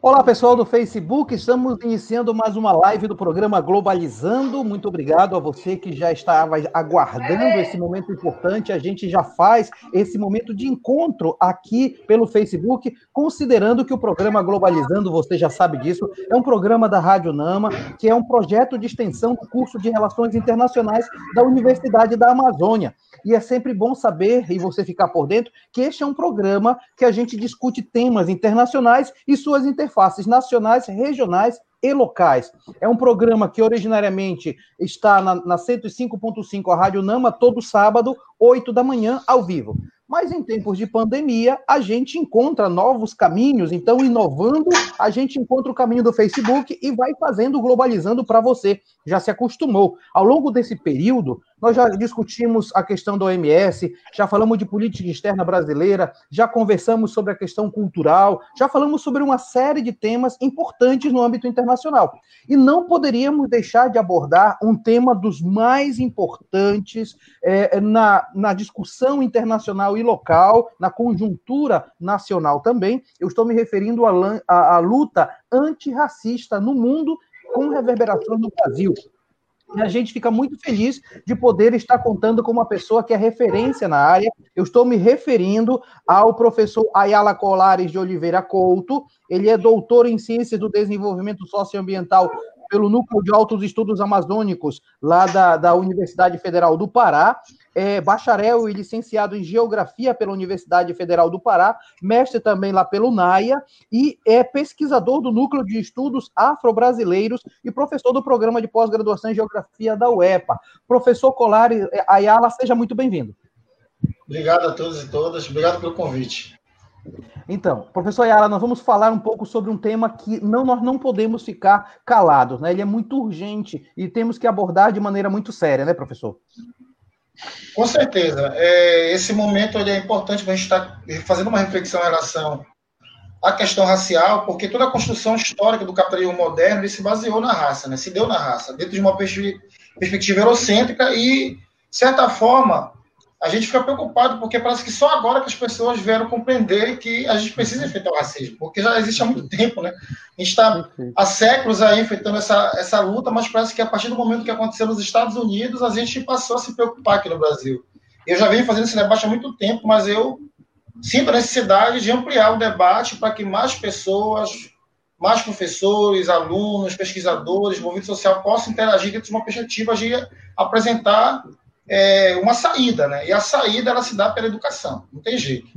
Olá, pessoal do Facebook. Estamos iniciando mais uma live do programa Globalizando. Muito obrigado a você que já estava aguardando esse momento importante. A gente já faz esse momento de encontro aqui pelo Facebook, considerando que o programa Globalizando, você já sabe disso, é um programa da Rádio Nama, que é um projeto de extensão do curso de Relações Internacionais da Universidade da Amazônia. E é sempre bom saber, e você ficar por dentro, que este é um programa que a gente discute temas internacionais e suas interfaces nacionais, regionais e locais. É um programa que originariamente está na, na 105.5, a Rádio Nama, todo sábado, 8 da manhã, ao vivo. Mas em tempos de pandemia, a gente encontra novos caminhos. Então, inovando, a gente encontra o caminho do Facebook e vai fazendo, globalizando para você. Já se acostumou. Ao longo desse período, nós já discutimos a questão da OMS, já falamos de política externa brasileira, já conversamos sobre a questão cultural, já falamos sobre uma série de temas importantes no âmbito internacional. E não poderíamos deixar de abordar um tema dos mais importantes é, na, na discussão internacional e local, na conjuntura nacional também. Eu estou me referindo à, à, luta antirracista no mundo com reverberações no Brasil. E a gente fica muito feliz de poder estar contando com uma pessoa que é referência na área. Eu estou me referindo ao professor Ayala Colares de Oliveira Couto. Ele é doutor em Ciências do Desenvolvimento Socioambiental pelo Núcleo de Altos Estudos Amazônicos, lá da, da Universidade Federal do Pará é bacharel e licenciado em Geografia pela Universidade Federal do Pará, mestre também lá pelo NAIA, e é pesquisador do Núcleo de Estudos Afro-Brasileiros e professor do Programa de Pós-Graduação em Geografia da UEPA. Professor Colari Ayala, seja muito bem-vindo. Obrigado a todos e todas, obrigado pelo convite. Então, professor Ayala, nós vamos falar um pouco sobre um tema que não, nós não podemos ficar calados, né? Ele é muito urgente e temos que abordar de maneira muito séria, né, professor? Com certeza. É, esse momento é importante para a gente estar tá fazendo uma reflexão em relação à questão racial, porque toda a construção histórica do capitalismo moderno se baseou na raça, né? se deu na raça, dentro de uma perspectiva eurocêntrica e, de certa forma, a gente fica preocupado porque parece que só agora que as pessoas vieram compreender que a gente precisa enfrentar o racismo, porque já existe há muito tempo, né? A gente está há séculos aí enfrentando essa, essa luta, mas parece que a partir do momento que aconteceu nos Estados Unidos, a gente passou a se preocupar aqui no Brasil. Eu já venho fazendo esse debate há muito tempo, mas eu sinto a necessidade de ampliar o debate para que mais pessoas, mais professores, alunos, pesquisadores, movimento social possam interagir dentro de uma perspectiva de apresentar é, uma saída, né? E a saída ela se dá pela educação, não tem jeito.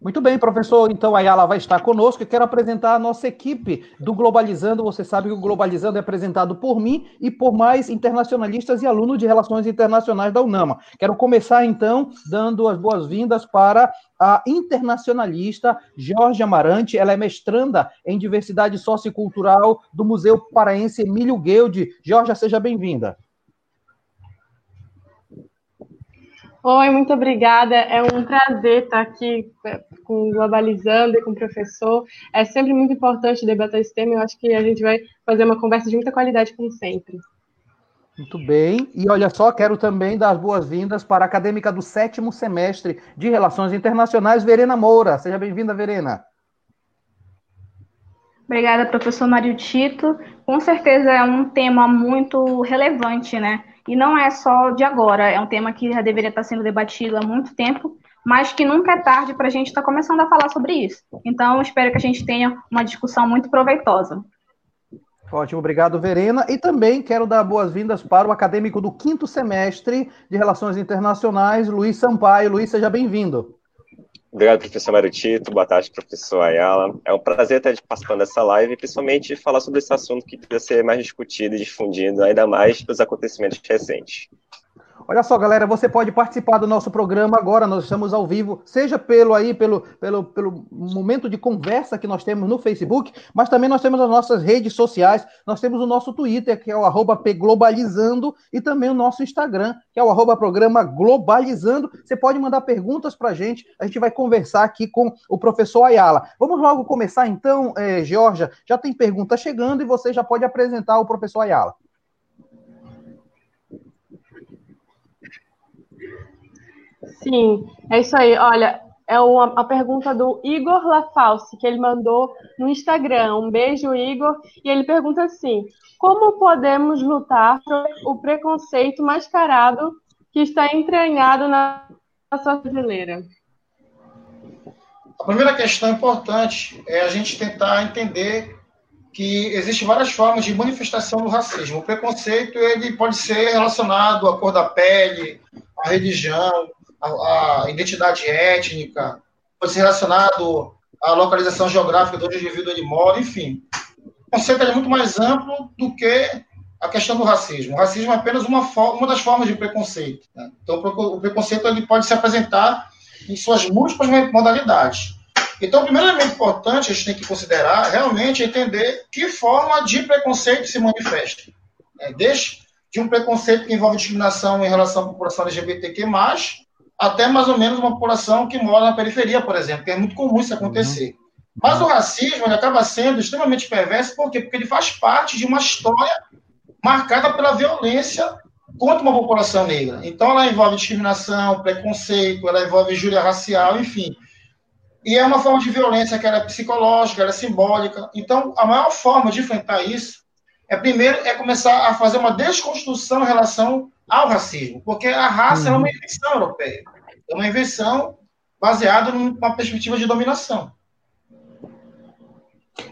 Muito bem, professor. Então, a Ayala vai estar conosco e quero apresentar a nossa equipe do Globalizando. Você sabe que o Globalizando é apresentado por mim e por mais internacionalistas e alunos de Relações Internacionais da UNAMA. Quero começar, então, dando as boas-vindas para a internacionalista Jorge Amarante. Ela é mestranda em Diversidade Sociocultural do Museu Paraense Emílio Guilde. Jorge, seja bem-vinda. Oi, muito obrigada. É um prazer estar aqui é, com Globalizando e com o professor. É sempre muito importante debater esse tema. Eu acho que a gente vai fazer uma conversa de muita qualidade, como sempre. Muito bem. E olha só, quero também dar as boas-vindas para a acadêmica do sétimo semestre de Relações Internacionais, Verena Moura. Seja bem-vinda, Verena. Obrigada, professor Mário Tito. Com certeza é um tema muito relevante, né? E não é só de agora, é um tema que já deveria estar sendo debatido há muito tempo, mas que nunca é tarde para a gente estar começando a falar sobre isso. Então, espero que a gente tenha uma discussão muito proveitosa. Ótimo, obrigado, Verena. E também quero dar boas-vindas para o acadêmico do quinto semestre de Relações Internacionais, Luiz Sampaio. Luiz, seja bem-vindo. Obrigado, professor Mário Tito. Boa tarde, professor Ayala. É um prazer estar participando dessa live, principalmente falar sobre esse assunto que precisa ser mais discutido e difundido, ainda mais dos acontecimentos recentes. Olha só, galera, você pode participar do nosso programa agora, nós estamos ao vivo, seja pelo aí, pelo, pelo, pelo momento de conversa que nós temos no Facebook, mas também nós temos as nossas redes sociais, nós temos o nosso Twitter, que é o pglobalizando, e também o nosso Instagram, que é o programa globalizando. Você pode mandar perguntas para a gente, a gente vai conversar aqui com o professor Ayala. Vamos logo começar então, eh, Georgia, já tem pergunta chegando e você já pode apresentar o professor Ayala. Sim, é isso aí. Olha, é uma, a pergunta do Igor Lafalce, que ele mandou no Instagram. Um beijo, Igor. E ele pergunta assim: como podemos lutar contra o preconceito mascarado que está entranhado na sociedade brasileira? A primeira questão importante é a gente tentar entender que existem várias formas de manifestação do racismo. O preconceito ele pode ser relacionado à cor da pele, à religião, à, à identidade étnica, pode ser relacionado à localização geográfica de onde o indivíduo ele mora, enfim. O conceito é muito mais amplo do que a questão do racismo. O racismo é apenas uma, uma das formas de preconceito. Né? Então, o preconceito ele pode se apresentar em suas múltiplas modalidades. Então, o primeiro elemento importante a gente tem que considerar realmente é entender que forma de preconceito se manifesta. É, desde de um preconceito que envolve discriminação em relação à população LGBTQ+, até mais ou menos uma população que mora na periferia, por exemplo, que é muito comum isso acontecer. Uhum. Mas o racismo ele acaba sendo extremamente perverso, por quê? Porque ele faz parte de uma história marcada pela violência contra uma população negra. Então, ela envolve discriminação, preconceito, ela envolve injúria racial, enfim. E é uma forma de violência que era é psicológica, é simbólica. Então, a maior forma de enfrentar isso é, primeiro, é começar a fazer uma desconstrução em relação ao racismo, porque a raça uhum. é uma uhum. invenção europeia. É uma invenção baseada numa perspectiva de dominação.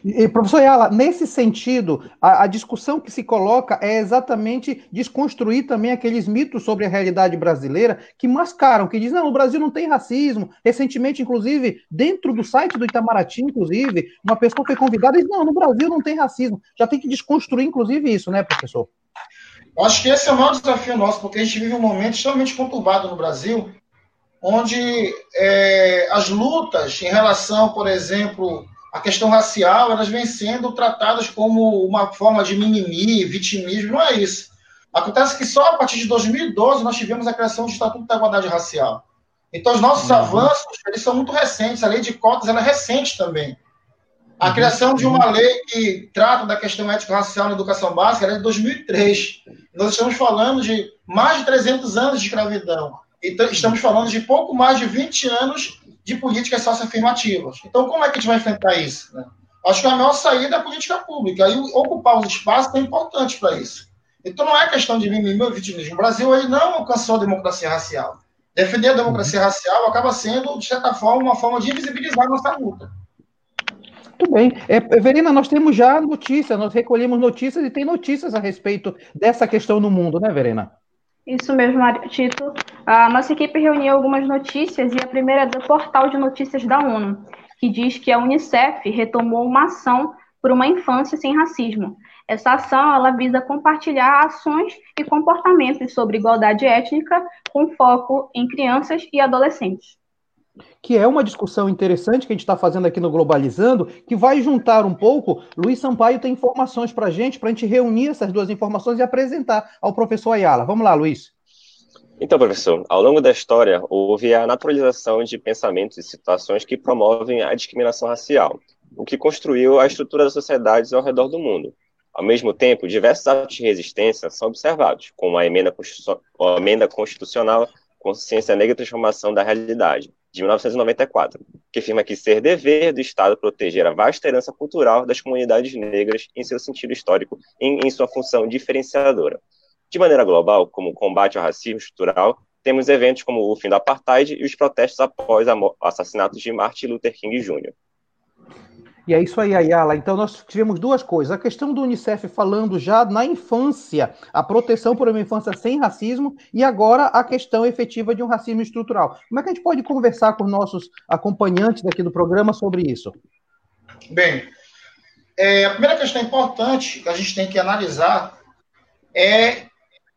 E, professor Yala, nesse sentido, a, a, discussão que se coloca é exatamente desconstruir também aqueles mitos sobre a realidade brasileira que mascaram, que dizem, não, o Brasil não tem racismo. Recentemente, inclusive, dentro do site do Itamaraty, inclusive, uma pessoa foi convidada e disse, não, no Brasil não tem racismo. Já tem que desconstruir, inclusive, isso, né, professor? Acho que esse é o maior desafio nosso, porque a gente vive um momento extremamente conturbado no Brasil, onde é, as lutas em relação, por exemplo, a questão racial, elas vêm sendo tratadas como uma forma de mimimi, vitimismo, não é isso. Acontece que só a partir de 2012 nós tivemos a criação do Estatuto da Igualdade Racial. Então, os nossos uhum. avanços, eles são muito recentes. A lei de cotas, ela é recente também. A uhum. criação de uma lei que trata da questão ético-racial na educação básica é de 2003. Nós estamos falando de mais de 300 anos de escravidão. Então, estamos falando de pouco mais de 20 anos de políticas socioafirmativas. Então, como é que a gente vai enfrentar isso? Né? Acho que a maior saída é a política pública. E ocupar os espaços é importante para isso. Então, não é questão de mimimi ou vitimismo. O Brasil ele não alcançou a democracia racial. Defender a democracia uhum. racial acaba sendo, de certa forma, uma forma de invisibilizar a nossa luta. Muito bem. É, Verena, nós temos já notícias, nós recolhemos notícias e tem notícias a respeito dessa questão no mundo, né, Verena? Isso mesmo, Tito. A nossa equipe reuniu algumas notícias e a primeira é do portal de notícias da ONU, que diz que a Unicef retomou uma ação por uma infância sem racismo. Essa ação ela visa compartilhar ações e comportamentos sobre igualdade étnica com foco em crianças e adolescentes que é uma discussão interessante que a gente está fazendo aqui no Globalizando, que vai juntar um pouco. Luiz Sampaio tem informações para a gente, para a gente reunir essas duas informações e apresentar ao professor Ayala. Vamos lá, Luiz. Então, professor, ao longo da história, houve a naturalização de pensamentos e situações que promovem a discriminação racial, o que construiu a estrutura das sociedades ao redor do mundo. Ao mesmo tempo, diversos atos de resistência são observados, como a emenda, a emenda constitucional Consciência Negra e Transformação da Realidade, de 1994, que afirma que ser dever do Estado proteger a vasta herança cultural das comunidades negras em seu sentido histórico e em sua função diferenciadora. De maneira global, como o combate ao racismo estrutural, temos eventos como o fim do apartheid e os protestos após o assassinato de Martin Luther King Jr. E é isso aí, Ayala. Então, nós tivemos duas coisas. A questão do Unicef falando já na infância, a proteção por uma infância sem racismo, e agora a questão efetiva de um racismo estrutural. Como é que a gente pode conversar com nossos acompanhantes daqui do programa sobre isso? Bem, é, a primeira questão importante que a gente tem que analisar é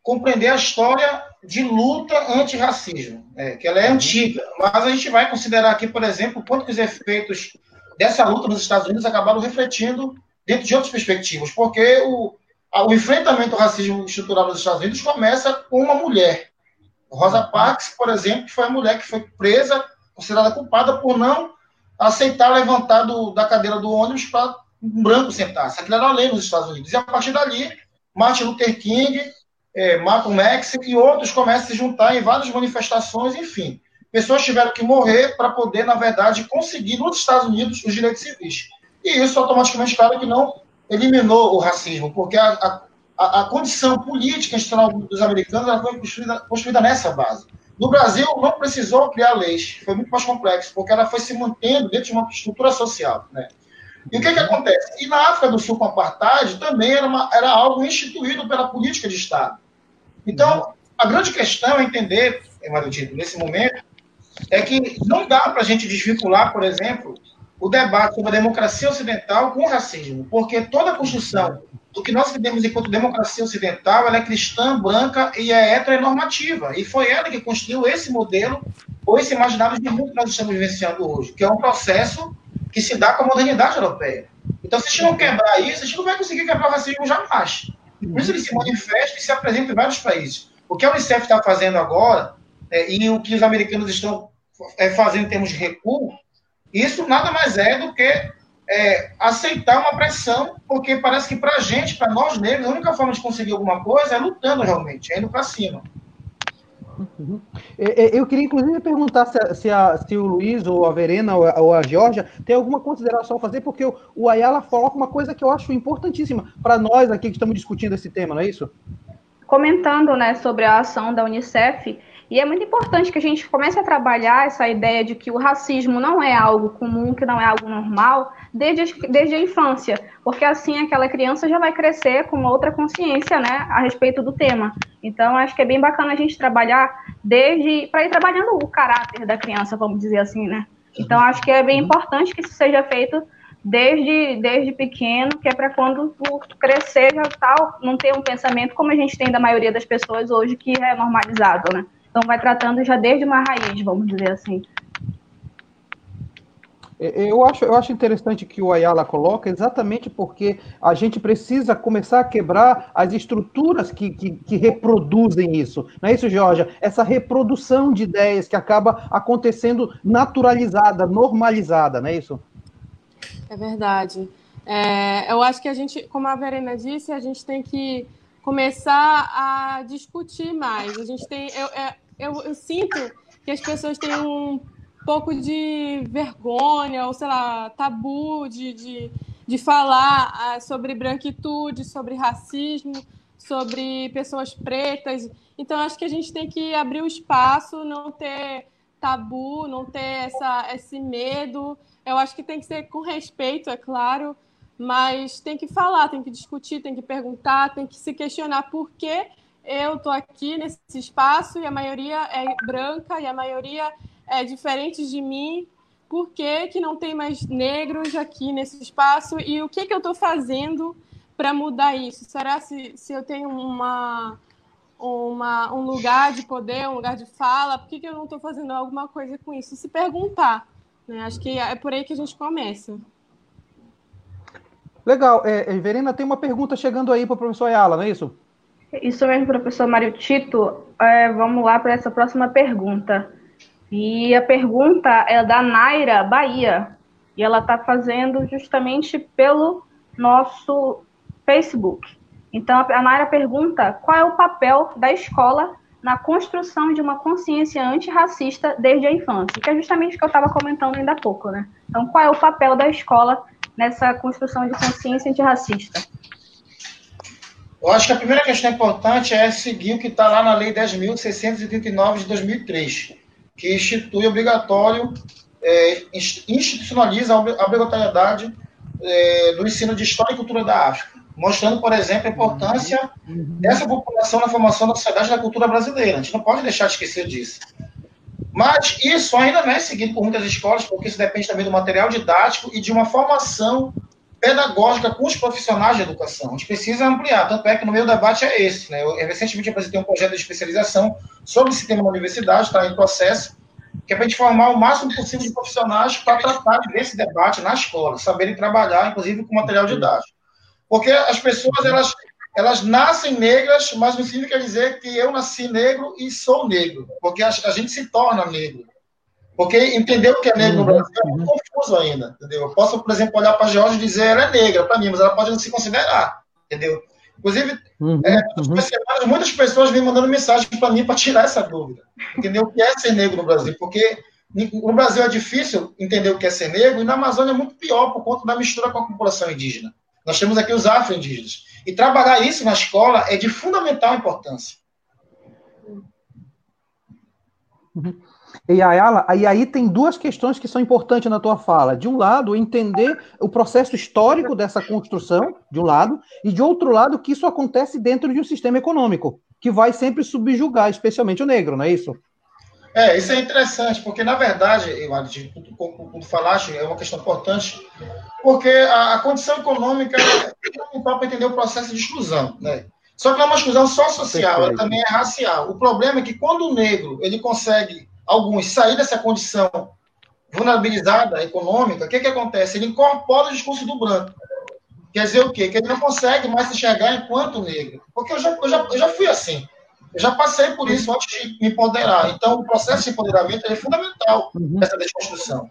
compreender a história de luta antirracismo, é, que ela é uhum. antiga, mas a gente vai considerar aqui, por exemplo, quanto que os efeitos dessa luta nos Estados Unidos acabaram refletindo dentro de outras perspectivas, porque o, o enfrentamento ao racismo estrutural nos Estados Unidos começa com uma mulher. Rosa Parks, por exemplo, foi a mulher que foi presa, considerada culpada por não aceitar levantar do, da cadeira do ônibus para um branco sentar-se. Aquilo era a lei nos Estados Unidos. E a partir dali, Martin Luther King, é, Malcolm X e outros começam a se juntar em várias manifestações, enfim. Pessoas tiveram que morrer para poder, na verdade, conseguir nos Estados Unidos os direitos civis. E isso automaticamente, claro, que não eliminou o racismo, porque a, a, a condição política institucional dos americanos foi construída, construída nessa base. No Brasil, não precisou criar leis, foi muito mais complexo, porque ela foi se mantendo dentro de uma estrutura social. Né? E o que, que acontece? E na África do Sul, com a apartheid, também era, uma, era algo instituído pela política de Estado. Então, a grande questão é entender, Emanuel, nesse momento, é que não dá para a gente desvincular, por exemplo, o debate sobre a democracia ocidental com o racismo, porque toda a construção do que nós entendemos enquanto democracia ocidental é cristã, branca e é heteronormativa. E foi ela que construiu esse modelo, ou esse imaginário de mundo que nós estamos vivenciando hoje, que é um processo que se dá com a modernidade europeia. Então, se a gente não quebrar isso, a gente não vai conseguir quebrar o racismo jamais. Por isso ele se manifesta e se apresenta em vários países. O que a Unicef está fazendo agora, é, e o que os americanos estão é, fazendo em termos de recuo, isso nada mais é do que é, aceitar uma pressão, porque parece que para a gente, para nós negros, a única forma de conseguir alguma coisa é lutando realmente, é indo para cima. Uhum. Eu queria, inclusive, perguntar se, se, a, se, o Luiz, ou a Verena, ou a, Georgia, tem alguma consideração a fazer, porque o, o Ayala coloca uma coisa que eu acho importantíssima para nós aqui que estamos discutindo esse tema, não é isso? Comentando né, sobre a ação da Unicef, e é muito importante que a gente comece a trabalhar essa ideia de que o racismo não é algo comum, que não é algo normal, desde, desde a infância, porque assim aquela criança já vai crescer com outra consciência né, a respeito do tema. Então, acho que é bem bacana a gente trabalhar desde. para ir trabalhando o caráter da criança, vamos dizer assim, né? Então, acho que é bem importante que isso seja feito desde, desde pequeno, que é para quando tu crescer já tal, não ter um pensamento como a gente tem da maioria das pessoas hoje, que é normalizado, né? Então, vai tratando já desde uma raiz, vamos dizer assim. Eu acho, eu acho interessante que o Ayala coloca, exatamente porque a gente precisa começar a quebrar as estruturas que, que, que, reproduzem isso. Não é isso, Georgia? Essa reprodução de ideias que acaba acontecendo naturalizada, normalizada, não é isso? É verdade. É, eu acho que a gente, como a Verena disse, a gente tem que começar a discutir mais. A gente tem. Eu, é, eu, eu sinto que as pessoas têm um pouco de vergonha, ou sei lá, tabu de, de, de falar ah, sobre branquitude, sobre racismo, sobre pessoas pretas. Então, acho que a gente tem que abrir o espaço, não ter tabu, não ter essa, esse medo. Eu acho que tem que ser com respeito, é claro, mas tem que falar, tem que discutir, tem que perguntar, tem que se questionar por que eu estou aqui nesse espaço e a maioria é branca e a maioria é, diferentes de mim, por que, que não tem mais negros aqui nesse espaço e o que, que eu estou fazendo para mudar isso? Será se, se eu tenho uma, uma, um lugar de poder, um lugar de fala, por que, que eu não estou fazendo alguma coisa com isso? Se perguntar. Né? Acho que é por aí que a gente começa. Legal. É Verena, tem uma pergunta chegando aí para o professor Ayala, não é isso? Isso mesmo, professor Mário Tito. É, vamos lá para essa próxima pergunta. E a pergunta é da Naira Bahia. E ela está fazendo justamente pelo nosso Facebook. Então, a Naira pergunta qual é o papel da escola na construção de uma consciência antirracista desde a infância, que é justamente o que eu estava comentando ainda há pouco, né? Então, qual é o papel da escola nessa construção de consciência antirracista? Eu acho que a primeira questão importante é seguir o que está lá na Lei 10.639 de 2003, que institui obrigatório, é, institucionaliza a obrigatoriedade é, do ensino de história e cultura da África, mostrando, por exemplo, a importância dessa população na formação da sociedade e da cultura brasileira. A gente não pode deixar de esquecer disso. Mas isso ainda não é seguido por muitas escolas, porque isso depende também do material didático e de uma formação pedagógica com os profissionais de educação. A gente precisa ampliar, tanto é que no meu debate é esse. Né? Eu recentemente apresentei um projeto de especialização sobre esse tema na universidade, está em processo, que é para a gente formar o máximo possível de profissionais para tratar desse debate na escola, saberem trabalhar, inclusive, com material didático. Porque as pessoas, elas, elas nascem negras, mas não significa dizer que eu nasci negro e sou negro, porque a, a gente se torna negro. Porque entender o que é negro no uhum, Brasil é muito confuso ainda, entendeu? Eu posso, por exemplo, olhar para a Georgia e dizer ela é negra para mim, mas ela pode não se considerar, entendeu? Inclusive, uhum, é, uhum. Semanas, muitas pessoas vêm mandando mensagem para mim para tirar essa dúvida. Entender o que é ser negro no Brasil. Porque no Brasil é difícil entender o que é ser negro, e na Amazônia é muito pior por conta da mistura com a população indígena. Nós temos aqui os afro-indígenas. E trabalhar isso na escola é de fundamental importância. Uhum. E Ayala, e aí tem duas questões que são importantes na tua fala. De um lado, entender o processo histórico dessa construção, de um lado, e de outro lado, que isso acontece dentro de um sistema econômico, que vai sempre subjugar, especialmente o negro, não é isso? É, isso é interessante, porque na verdade, Eduardo, como falaste, é uma questão importante, porque a, a condição econômica é fundamental para entender o processo de exclusão, né? Só que é uma exclusão só social, ela também é racial. O problema é que quando o negro ele consegue, alguns, sair dessa condição vulnerabilizada econômica, o que, que acontece? Ele incorpora o discurso do branco. Quer dizer o quê? Que ele não consegue mais se enxergar enquanto negro. Porque eu já, eu já, eu já fui assim. Eu já passei por isso antes de me empoderar. Então, o processo de empoderamento é fundamental uhum. nessa desconstrução.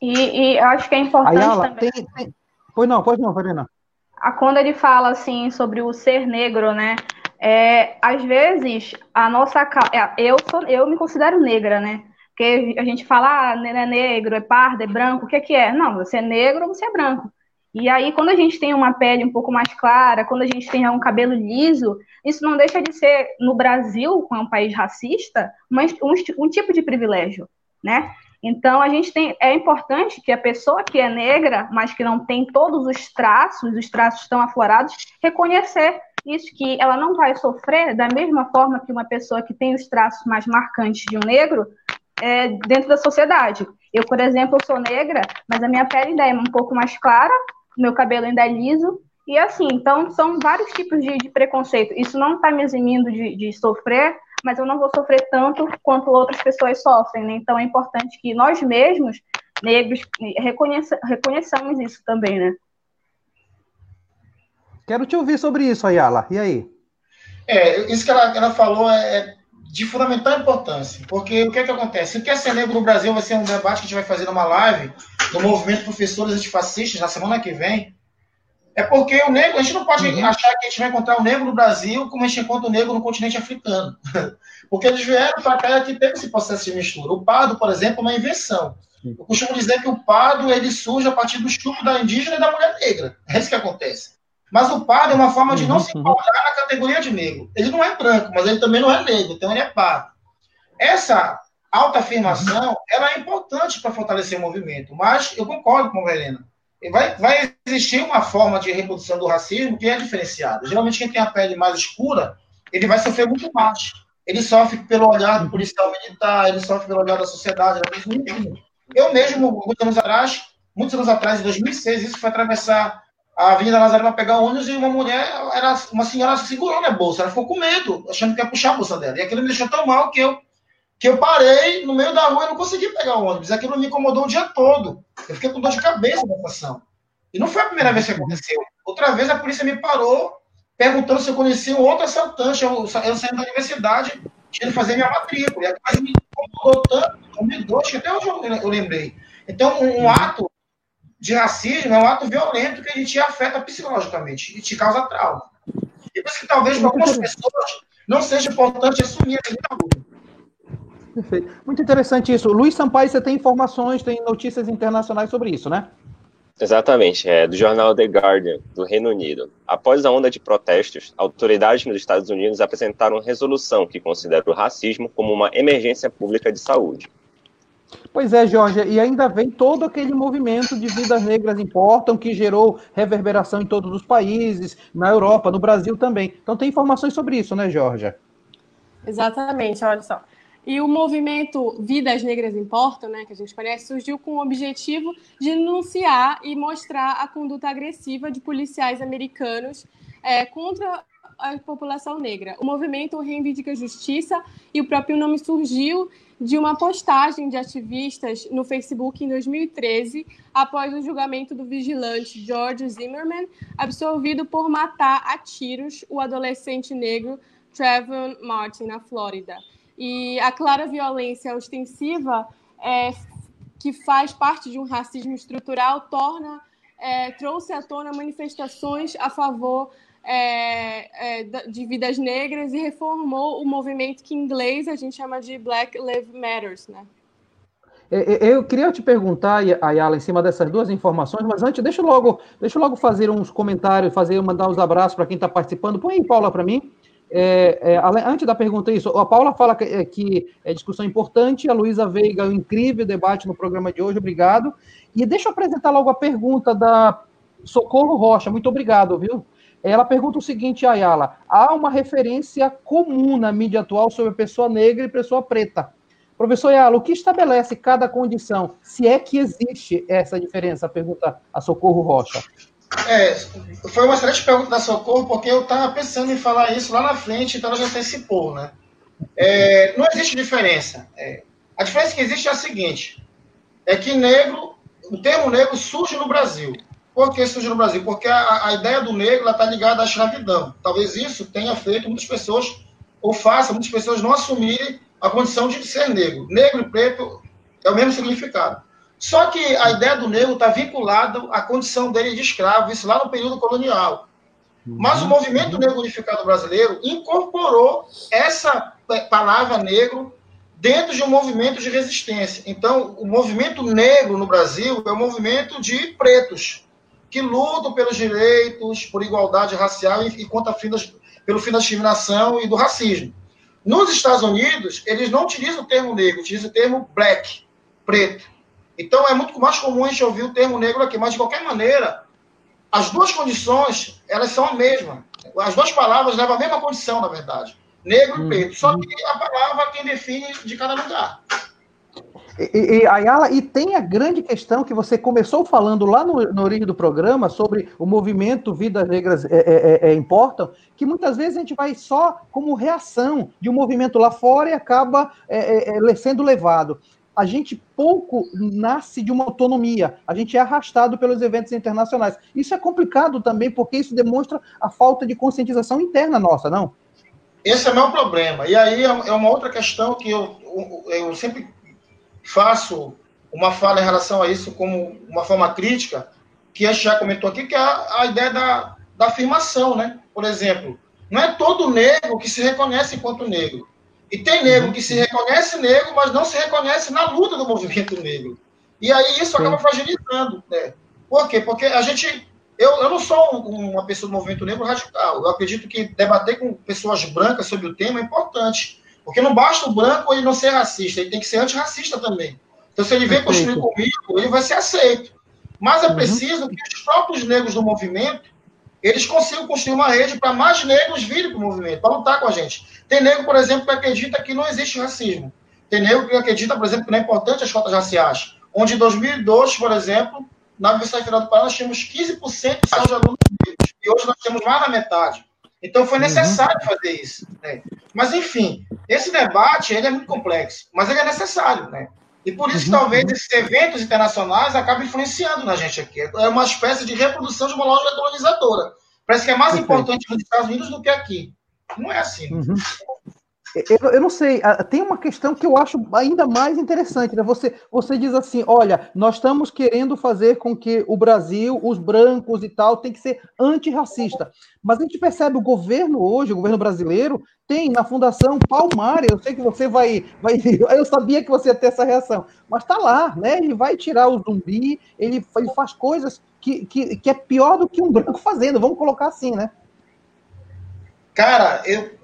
E, e acho que é importante Ayala, também. Tem, tem... Pois não, pois não, Verena. A, quando ele fala assim sobre o ser negro, né? É, às vezes a nossa é, eu sou eu me considero negra, né? Porque a gente fala, ah, é negro, é pardo, é branco, o que, que é? Não, você é negro ou você é branco. E aí, quando a gente tem uma pele um pouco mais clara, quando a gente tem um cabelo liso, isso não deixa de ser, no Brasil, que é um país racista, mas um, um tipo de privilégio, né? Então, a gente tem, é importante que a pessoa que é negra, mas que não tem todos os traços, os traços estão aflorados, reconhecer isso, que ela não vai sofrer da mesma forma que uma pessoa que tem os traços mais marcantes de um negro é, dentro da sociedade. Eu, por exemplo, sou negra, mas a minha pele ainda é um pouco mais clara, meu cabelo ainda é liso. E assim, então são vários tipos de, de preconceito. Isso não está me eximindo de, de, sofrer, mas eu não vou sofrer tanto quanto outras pessoas sofrem. Né? Então é importante que nós mesmos, negros, reconheça, reconheçamos isso também, né? Quero te ouvir sobre isso, Ayala. E aí? É, isso que ela, ela falou é, é de fundamental importância, porque o que é que acontece? O que é ser negro no Brasil vai ser um debate que a gente vai fazer numa live do movimento Professores Antifascistas na semana que vem. É porque o negro, a gente não pode uhum. achar que a gente vai encontrar o negro no Brasil como a gente encontra o negro no continente africano. Porque eles vieram para cá e aqui teve esse processo de mistura. O pardo, por exemplo, é uma invenção. Eu costumo dizer que o pardo ele surge a partir do estupro da indígena e da mulher negra. É isso que acontece. Mas o pardo é uma forma de não se uhum. enquadrar na categoria de negro. Ele não é branco, mas ele também não é negro, então ele é pardo. Essa autoafirmação, ela é importante para fortalecer o movimento, mas eu concordo com a Helena. Vai, vai existir uma forma de reprodução do racismo que é diferenciada. Geralmente, quem tem a pele mais escura, ele vai sofrer muito mais. Ele sofre pelo olhar do policial militar, ele sofre pelo olhar da sociedade. Eu mesmo, muitos anos atrás, muitos anos atrás, em 2006, isso foi atravessar a Avenida Nazaré para pegar ônibus e uma mulher, era uma senhora segurando a bolsa, ela ficou com medo, achando que ia puxar a bolsa dela. E aquilo me deixou tão mal que eu, que eu parei no meio da rua e não consegui pegar o ônibus. Aquilo me incomodou o dia todo. Eu fiquei com dor de cabeça na situação. E não foi a primeira vez que aconteceu. Outra vez a polícia me parou, perguntando se eu conhecia um outro assaltante. Eu, eu saí da universidade, tinha que fazer minha matrícula. E a coisa me incomodou tanto, incomodou, que até hoje eu, eu lembrei. Então, um, um ato de racismo é um ato violento que a gente afeta psicologicamente e te causa trauma. E por isso que talvez para algumas pessoas não seja importante assumir a luta. Perfeito. Muito interessante isso. Luiz Sampaio, você tem informações, tem notícias internacionais sobre isso, né? Exatamente, é do jornal The Guardian, do Reino Unido. Após a onda de protestos, autoridades nos Estados Unidos apresentaram resolução que considera o racismo como uma emergência pública de saúde. Pois é, Jorge, e ainda vem todo aquele movimento de vidas negras importam que gerou reverberação em todos os países, na Europa, no Brasil também. Então tem informações sobre isso, né, Jorge? Exatamente, olha só. E o movimento Vidas Negras Importam, né, que a gente conhece, surgiu com o objetivo de denunciar e mostrar a conduta agressiva de policiais americanos é, contra a população negra. O movimento reivindica justiça e o próprio nome surgiu de uma postagem de ativistas no Facebook em 2013, após o julgamento do vigilante George Zimmerman, absolvido por matar a tiros o adolescente negro Trevor Martin, na Flórida. E a clara violência ostensiva, é, que faz parte de um racismo estrutural, torna é, trouxe à tona manifestações a favor é, é, de vidas negras e reformou o movimento que em inglês a gente chama de Black Lives Matters, né? É, é, eu queria te perguntar, Ayala, em cima dessas duas informações, mas antes, deixa eu logo, deixa logo fazer uns comentários, fazer, mandar uns abraços para quem está participando. Põe aí, Paula, para mim. É, é, antes da pergunta, isso, a Paula fala que, é, que é discussão importante, a Luísa Veiga, um incrível debate no programa de hoje, obrigado. E deixa eu apresentar logo a pergunta da Socorro Rocha, muito obrigado, viu? Ela pergunta o seguinte, Ayala: há uma referência comum na mídia atual sobre pessoa negra e pessoa preta. Professor Ayala, o que estabelece cada condição? Se é que existe essa diferença? Pergunta a Socorro Rocha. É, foi uma excelente pergunta da Socorro, porque eu estava pensando em falar isso lá na frente, então ela já antecipou, né? É, não existe diferença. É, a diferença que existe é a seguinte: é que negro, o termo negro surge no Brasil. Por que surge no Brasil? Porque a, a ideia do negro está ligada à escravidão. Talvez isso tenha feito muitas pessoas, ou faça muitas pessoas não assumirem a condição de ser negro. Negro e preto é o mesmo significado. Só que a ideia do negro está vinculada à condição dele de escravo, isso lá no período colonial. Mas o uhum. movimento negro unificado brasileiro incorporou essa palavra negro dentro de um movimento de resistência. Então, o movimento negro no Brasil é um movimento de pretos que lutam pelos direitos, por igualdade racial e, e contra fim das, pelo fim da discriminação e do racismo. Nos Estados Unidos, eles não utilizam o termo negro, utilizam o termo black, preto. Então, é muito mais comum a gente ouvir o termo negro aqui, mas de qualquer maneira, as duas condições, elas são a mesma. As duas palavras levam a mesma condição, na verdade. Negro e preto. Só que a palavra é quem define de cada lugar. E, e, Ayala, e tem a grande questão que você começou falando lá no, no origem do programa sobre o movimento Vidas Negras é, é, é, é, Importam, que muitas vezes a gente vai só como reação de um movimento lá fora e acaba é, é, é, sendo levado. A gente pouco nasce de uma autonomia, a gente é arrastado pelos eventos internacionais. Isso é complicado também, porque isso demonstra a falta de conscientização interna nossa, não? Esse é o meu problema. E aí é uma outra questão que eu, eu sempre faço uma fala em relação a isso como uma forma crítica, que a gente já comentou aqui, que é a, a ideia da, da afirmação, né? Por exemplo, não é todo negro que se reconhece enquanto negro. E tem negro que se reconhece negro, mas não se reconhece na luta do movimento negro. E aí isso acaba fragilizando. Né? Por quê? Porque a gente. Eu, eu não sou uma pessoa do movimento negro radical. Eu acredito que debater com pessoas brancas sobre o tema é importante. Porque não basta o branco ele não ser racista, ele tem que ser antirracista também. Então, se ele vem construir comigo, ele vai ser aceito. Mas é uhum. preciso que os próprios negros do movimento eles consigam construir uma rede para mais negros virem para o movimento, para lutar com a gente. Tem negro, por exemplo, que acredita que não existe racismo. Tem negro que acredita, por exemplo, que não é importante as cotas raciais. Onde em 2002, por exemplo, na Universidade Federal do Paraná, nós tínhamos 15% de alunos negros. E hoje nós temos mais da metade. Então foi necessário uhum. fazer isso. Né? Mas, enfim, esse debate ele é muito complexo, mas ele é necessário. Né? E por isso, uhum. talvez, esses eventos internacionais acabem influenciando na gente aqui. É uma espécie de reprodução de uma lógica colonizadora. Parece que é mais Perfeito. importante nos Estados Unidos do que aqui. Não é assim. Uhum. Eu, eu, não sei, tem uma questão que eu acho ainda mais interessante, né? Você, você diz assim, olha, nós estamos querendo fazer com que o Brasil, os brancos e tal, tem que ser antirracista. Mas a gente percebe o governo hoje, o governo brasileiro, tem na Fundação Palmares, eu sei que você vai, vai. Eu sabia que você ia ter essa reação, mas está lá, né? Ele vai tirar o zumbi, ele, ele faz coisas que, que, que é pior do que um branco fazendo, vamos colocar assim, né? Cara, eu,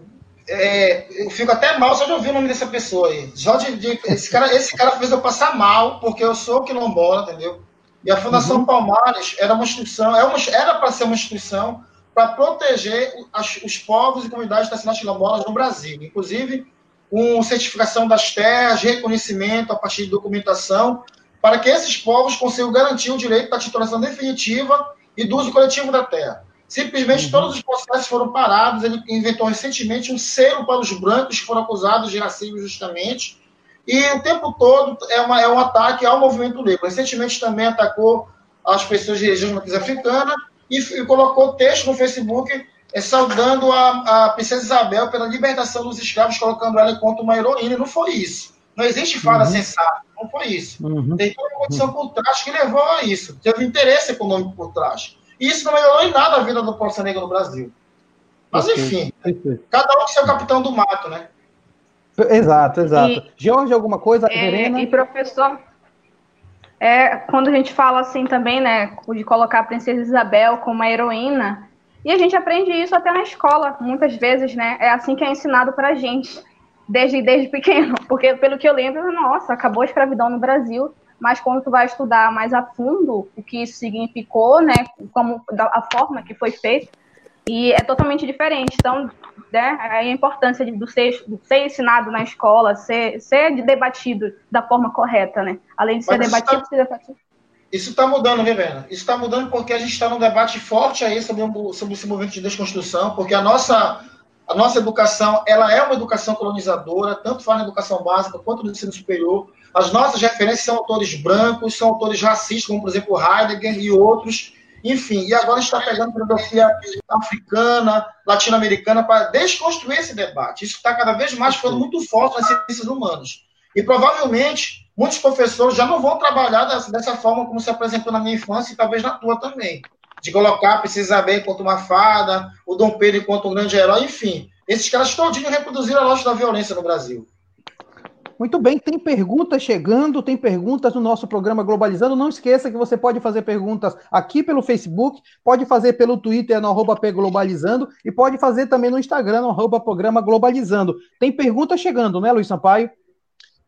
é, eu fico até mal só de ouvir o nome dessa pessoa aí. Só de, de, esse, cara, esse cara fez eu passar mal, porque eu sou quilombola, entendeu? E a Fundação uhum. Palmares era uma instituição, é era para ser uma instituição para proteger as, os povos e comunidades nacionais quilombolas no Brasil. Inclusive, com certificação das terras, reconhecimento a partir de documentação, para que esses povos consigam garantir o direito da titulação definitiva e do uso coletivo da terra. Simplesmente uhum. todos os processos foram parados. Ele inventou recentemente um selo para os brancos que foram acusados de racismo justamente. E o tempo todo é, uma, é um ataque ao movimento negro. Recentemente também atacou as pessoas de matriz africana e, e, colocou texto no Facebook é, saudando a, a princesa Isabel pela libertação dos escravos, colocando ela enquanto uma heroína. Não foi isso. Não existe fala uhum. sensata, não foi isso. Uhum. Tem toda uma condição por trás que levou a isso. Teve interesse econômico por trás. E isso não melhorou em nada a vida do Porça Negra no Brasil. Mas, enfim, cada um com seu capitão do mato, né? Exato, exato. E, Jorge, alguma coisa? É, Verena? E professor, é, quando a gente fala assim também, né, de colocar a princesa Isabel como uma heroína, e a gente aprende isso até na escola, muitas vezes, né? É assim que é ensinado pra gente, desde, desde pequeno. Porque, pelo que eu lembro, nossa, acabou a escravidão no Brasil, mas quando tu vai estudar mais a fundo o que isso significou, né, como a forma que foi feito, e é totalmente diferente. Então, né, a importância de, do, ser, do ser ensinado na escola, ser, ser debatido da forma correta, né? Além de ser Mas debatido, tá, ser debatido. Isso está mudando, Rivena. Isso está mudando porque a gente está num debate forte aí sobre, sobre esse movimento de desconstrução, porque a nossa, a nossa educação ela é uma educação colonizadora, tanto faz na educação básica quanto no ensino superior. As nossas referências são autores brancos, são autores racistas, como, por exemplo, Heidegger e outros, enfim, e agora a gente está pegando filosofia africana, latino-americana, para desconstruir esse debate. Isso está cada vez mais ficando muito forte nas ciências humanas. E provavelmente muitos professores já não vão trabalhar dessa, forma como se apresentou na minha infância e talvez na tua também. De colocar Precisa Bem enquanto uma fada, o Dom Pedro enquanto um grande herói, enfim. Esses caras todinho reproduziram a lógica da violência no Brasil. Muito bem, tem perguntas chegando, tem perguntas no nosso programa Globalizando. Não esqueça que você pode fazer perguntas aqui pelo Facebook, pode fazer pelo Twitter no arroba Globalizando e pode fazer também no Instagram no arroba programa Globalizando. Tem perguntas chegando, né, Luiz Sampaio?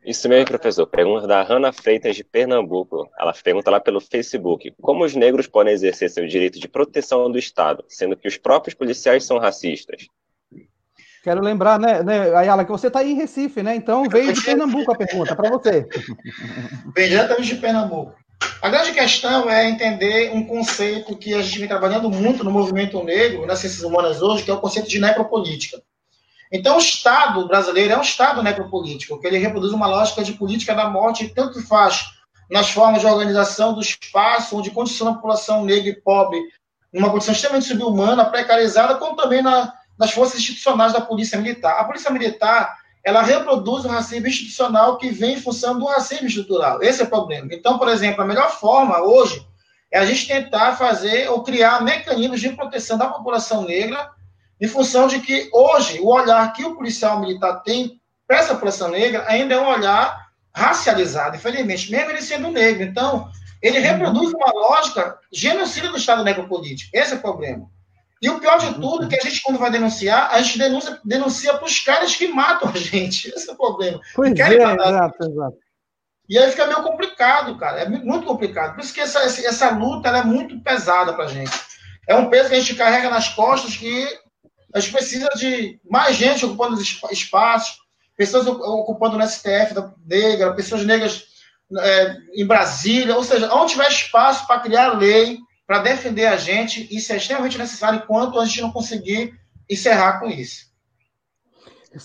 Isso mesmo, professor. Pergunta da Hanna Freitas de Pernambuco. Ela pergunta lá pelo Facebook: como os negros podem exercer seu direito de proteção do Estado, sendo que os próprios policiais são racistas? Quero lembrar, né, né Ayala, que você está aí em Recife, né? Então veio de Pernambuco a pergunta para você. Vem diretamente de Pernambuco. A grande questão é entender um conceito que a gente vem trabalhando muito no movimento negro, nas ciências humanas hoje, que é o conceito de necropolítica. Então, o Estado brasileiro é um Estado necropolítico, que ele reproduz uma lógica de política da morte, tanto faz nas formas de organização do espaço, onde condiciona a população negra e pobre numa condição extremamente subhumana, precarizada, como também na, das forças institucionais da Polícia Militar. A Polícia Militar, ela reproduz o racismo institucional que vem em função do racismo estrutural. Esse é o problema. Então, por exemplo, a melhor forma hoje é a gente tentar fazer ou criar mecanismos de proteção da população negra em função de que hoje o olhar que o policial militar tem para essa população negra ainda é um olhar racializado, infelizmente, mesmo ele sendo negro. Então, ele reproduz uma lógica genocida do Estado necropolítico. Esse é o problema. E o pior de tudo é que a gente, quando vai denunciar, a gente denuncia, denuncia para os caras que matam a gente. Esse é o problema. Pois é, exato, exato. E aí fica meio complicado, cara. É muito complicado. Por isso que essa, essa luta é muito pesada para a gente. É um peso que a gente carrega nas costas que a gente precisa de mais gente ocupando os espaços, pessoas ocupando no STF negra, pessoas negras é, em Brasília, ou seja, onde tiver espaço para criar lei, para defender a gente, isso é extremamente necessário enquanto a gente não conseguir encerrar com isso.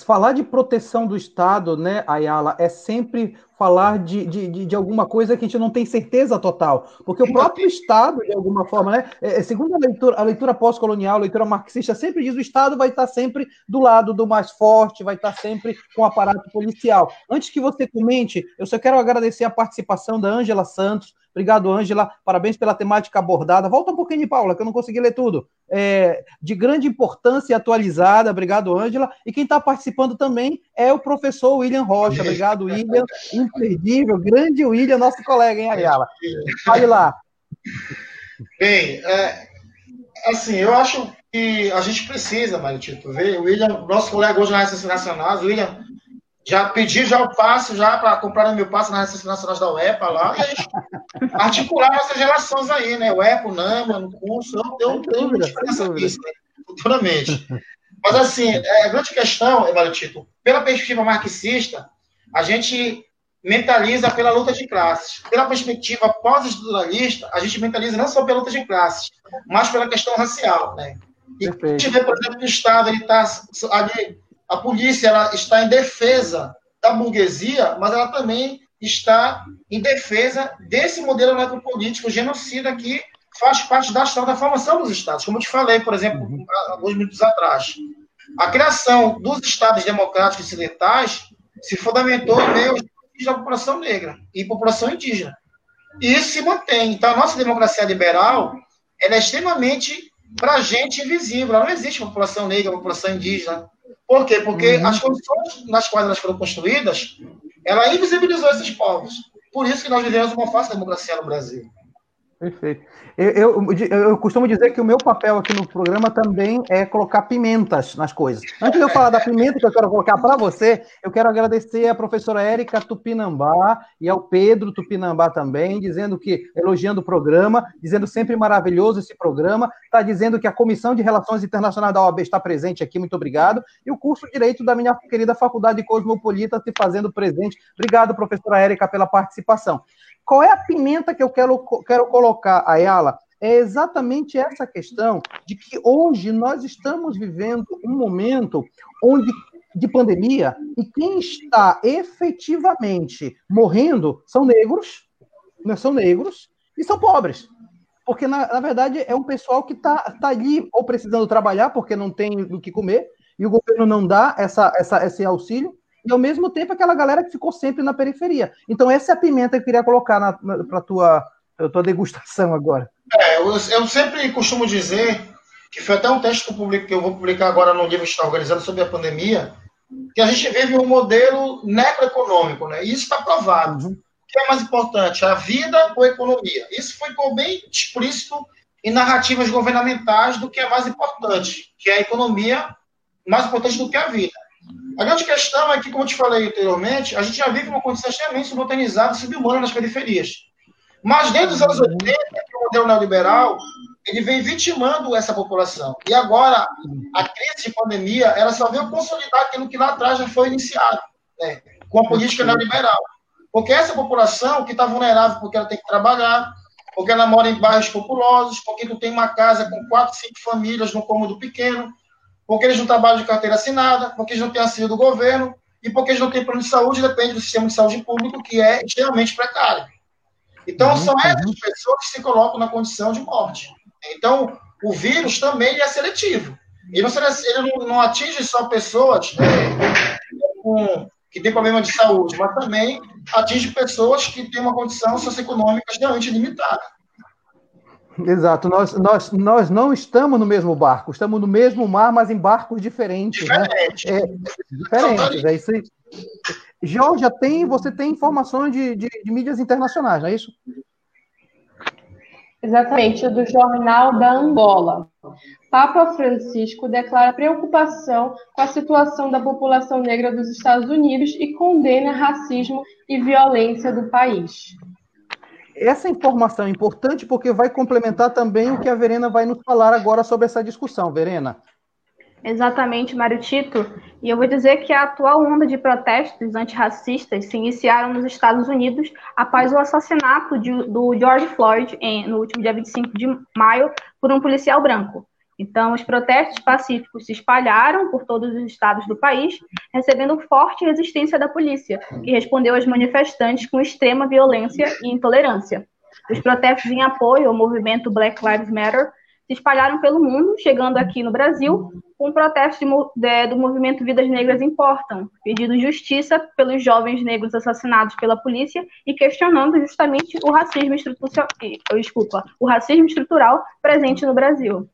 Falar de proteção do Estado, né, Ayala, é sempre falar de, de, de, alguma coisa que a gente não tem certeza total. Porque o próprio Estado, de alguma forma, né, é, é, segundo a leitura, a leitura pós-colonial, a leitura marxista, sempre diz o Estado vai estar sempre do lado do mais forte, vai estar sempre com o aparato policial. Antes que você comente, eu só quero agradecer a participação da Ângela Santos, Obrigado, Ângela. Parabéns pela temática abordada. Volta um pouquinho, Paula, que eu não consegui ler tudo. É, de grande importância e atualizada. Obrigado, Ângela. E quem está participando também é o professor William Rocha. Obrigado, William. Imperdível. Grande William, nosso colega, hein, Ayala? Fale lá. Bem, é, assim, eu acho que a gente precisa, Mário Tito, ver o William, nosso colega hoje na Ciências Nacionais, o William já pedi já o passe já para comprar o meu passe nas Receitas Nacionais da UEPA lá e a gente articular essas relações aí, né? O EPA, o NAMA, no curso, eu tenho muita diferença nisso, né? futuramente. Mas assim, é, a grande questão, Evalio Tito, pela perspectiva marxista, a gente mentaliza pela luta de classes. Pela perspectiva pós-estruturalista, a gente mentaliza não só pela luta de classes, mas pela questão racial, né? E a gente vê, por exemplo, que o Estado está ali a polícia ela está em defesa da burguesia, mas ela também está em defesa desse modelo necropolítico genocida que faz parte da história da formação dos estados. Como eu te falei, por exemplo, alguns minutos atrás. A criação dos estados democráticos ocidentais se fundamentou em meio da população negra e população indígena. E isso se mantém. Então, a nossa democracia liberal ela é extremamente, para a gente, invisível. Ela não existe população negra, população indígena. Por quê? Porque uhum. as condições nas quais elas foram construídas, ela invisibilizou esses povos. Por isso que nós vivemos uma falsa democracia no Brasil. Perfeito. Eu, eu, eu, costumo dizer que o meu papel aqui no programa também é colocar pimentas nas coisas. Antes de eu falar da pimenta que eu quero colocar para você, eu quero agradecer à professora Érica Tupinambá e ao Pedro Tupinambá também, dizendo que, elogiando o programa, dizendo sempre maravilhoso esse programa, está dizendo que a Comissão de Relações Internacionais da OAB está presente aqui, muito obrigado, e o curso de Direito da minha querida Faculdade Cosmopolita se fazendo presente. Obrigado, professora Érica, pela participação. Qual é a pimenta que eu quero, quero colocar, Ayala? É exatamente essa questão de que hoje nós estamos vivendo um momento onde de pandemia e quem está efetivamente morrendo são negros, né, são negros e são pobres. Porque, na, na verdade, é um pessoal que está tá ali ou precisando trabalhar porque não tem o que comer e o governo não dá essa, essa, esse auxílio, e ao mesmo tempo aquela galera que ficou sempre na periferia. Então, essa é a pimenta que eu queria colocar para a tua, tua degustação agora. É, eu, eu, sempre costumo dizer, que foi até um texto que eu, publico, que eu vou publicar agora no livro que está organizando sobre a pandemia, que a gente vive um modelo necroeconômico, né? E isso está provado. Uhum. O que é mais importante, a vida ou a economia? Isso foi bem explícito em narrativas governamentais do que é mais importante, que é a economia mais importante do que a vida. A grande questão é que, como eu te falei anteriormente, a gente já vive uma condição extremamente subalternizada e subhumana nas periferias. Mas desde os anos 80, que o modelo neoliberal, ele vem vitimando essa população. E agora, a crise de pandemia, ela só veio consolidar aquilo que lá atrás já foi iniciado, né, com a política neoliberal. Porque essa população que está vulnerável porque ela tem que trabalhar, porque ela mora em bairros populosos, porque tu tem uma casa com quatro, cinco famílias num cômodo pequeno, porque eles não trabalham de carteira assinada, porque eles não têm auxílio do governo e porque eles não têm plano de saúde, depende do sistema de saúde público, que é extremamente precário. Então, uhum, são essas uhum. pessoas que se colocam na condição de morte. Então, o vírus também é seletivo. Ele não, ele não, não atinge só pessoas né, com, que têm problema de saúde, mas também atinge pessoas que têm uma condição socioeconômica extremamente limitada. Exato, nós, nós, nós não estamos no mesmo barco, estamos no mesmo mar, mas em barcos diferentes. Diferente. Né? É, diferentes, é isso aí. Georgia, tem, você tem informações de, de, de, mídias internacionais, não é isso? Exatamente, do Jornal da Angola. Papa Francisco declara preocupação com a situação da população negra dos Estados Unidos e condena racismo e violência do país essa informação é importante porque vai complementar também o que a Verena vai nos falar agora sobre essa discussão. Verena. Exatamente, Mário Tito. E eu vou dizer que a atual onda de protestos antirracistas se iniciaram nos Estados Unidos após o assassinato de, do George Floyd em, no último dia 25 de maio por um policial branco. Então, os protestos pacíficos se espalharam por todos os estados do país, recebendo forte resistência da polícia, que respondeu aos manifestantes com extrema violência e intolerância. Os protestos em apoio ao movimento Black Lives Matter se espalharam pelo mundo, chegando aqui no Brasil, com protesto de, de, do movimento Vidas Negras Importam, pedindo justiça pelos jovens negros assassinados pela polícia e questionando justamente o racismo estrutural, desculpa, o racismo estrutural presente no Brasil.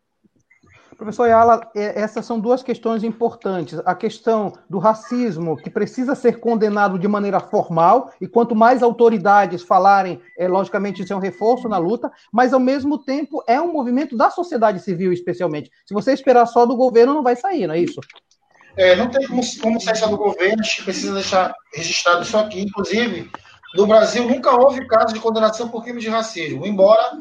Professor Ayala, é, essas são duas questões importantes. A questão do racismo, que precisa ser condenado de maneira formal, e quanto mais autoridades falarem, é, logicamente isso é um reforço na luta, mas ao mesmo tempo é um movimento da sociedade civil, especialmente. Se você esperar só do governo, não vai sair, não é isso? É, não tem como, como sair só do governo, a gente precisa deixar registrado isso aqui. Inclusive, no Brasil nunca houve caso de condenação por crime de racismo, embora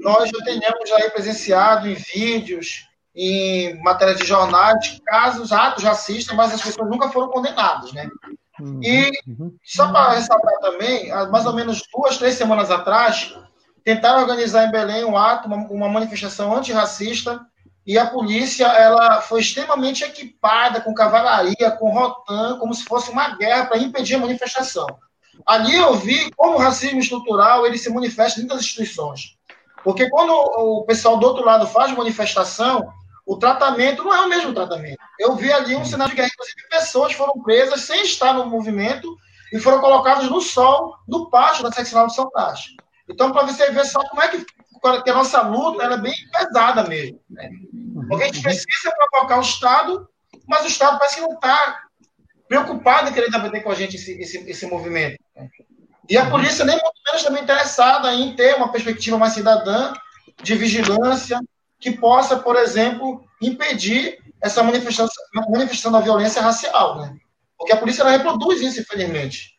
nós já tenhamos aí presenciado em vídeos em matéria de jornais casos, atos racistas, mas as pessoas nunca foram condenadas, né? Uhum, e uhum. só para ressaltar também, mais ou menos duas, três semanas atrás, tentaram organizar em Belém um ato, uma, uma manifestação antirracista, e a polícia ela foi extremamente equipada com cavalaria, com rotan, como se fosse uma guerra para impedir a manifestação. Ali eu vi como o racismo estrutural ele se manifesta em muitas instituições. Porque quando o pessoal do outro lado faz manifestação, o tratamento não é o mesmo tratamento. Eu vi ali um cenário de guerra, inclusive pessoas foram presas sem estar no movimento e foram colocadas no sol, no pátio da seccional de São Brás. Então, para você ver só como é que, que a nossa luta é bem pesada mesmo. Né? Porque a gente precisa provocar o Estado, mas o Estado parece que não está preocupado em querer debater com a gente esse, esse, esse movimento. Né? E a polícia nem muito menos também interessada em ter uma perspectiva mais cidadã de vigilância que possa, por exemplo, impedir essa manifestação, manifestação da violência racial, né? Porque a polícia ela reproduz isso, infelizmente.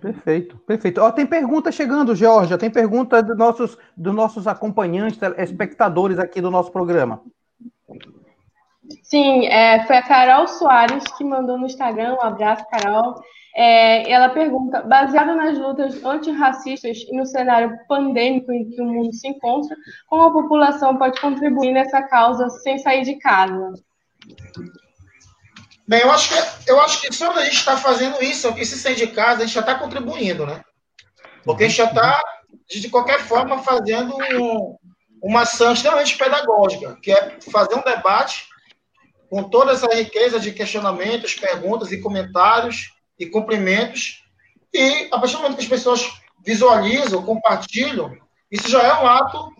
Perfeito, perfeito. Ó, tem pergunta chegando, Georgia. Tem pergunta dos nossos, dos nossos acompanhantes, espectadores aqui do nosso programa. Sim, é, foi a Carol Soares que mandou no Instagram. Um abraço, Carol. É, ela pergunta: baseado nas lutas antirracistas e no cenário pandêmico em que o mundo se encontra, como a população pode contribuir nessa causa sem sair de casa? Bem, eu acho que, eu acho que só a gente está fazendo isso, aqui se sair de casa, a gente já está contribuindo, né? Porque a gente já está, de qualquer forma, fazendo um, uma ação extremamente pedagógica, que é fazer um debate com toda essa riqueza de questionamentos, perguntas e comentários e cumprimentos. E a partir do momento que as pessoas visualizam, compartilham, isso já é um ato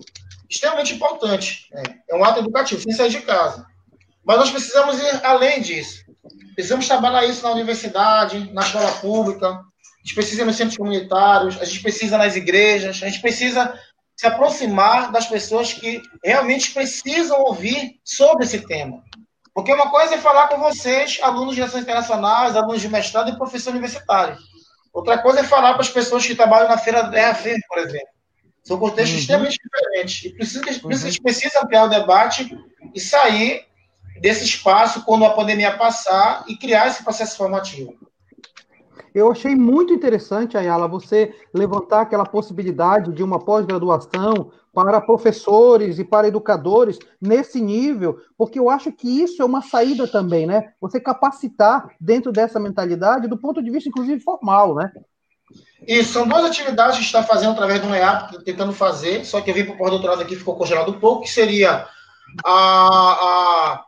extremamente importante. Né? É um ato educativo, sem sair de casa. Mas nós precisamos ir além disso. Precisamos trabalhar isso na universidade, na escola pública, a gente precisa nos centros comunitários, a gente precisa nas igrejas, a gente precisa se aproximar das pessoas que realmente precisam ouvir sobre esse tema. Porque uma coisa é falar com vocês, alunos de relações internacionais, alunos de mestrado e professor universitário. Outra coisa é falar para as pessoas que trabalham na feira da Terra Firme, por exemplo. São contextos uhum. extremamente diferentes. E precisa, uhum. a gente precisa ampliar o debate e sair desse espaço quando a pandemia passar e criar esse processo formativo. Eu achei muito interessante, Ayala, você levantar aquela possibilidade de uma pós-graduação para professores e para educadores nesse nível, porque eu acho que isso é uma saída também, né? Você capacitar dentro dessa mentalidade do ponto de vista, inclusive, formal, né? Isso, são duas atividades que a gente está fazendo através do EAP, tentando fazer, só que eu vim para o pós-doutorado aqui ficou congelado um pouco, que seria a, a,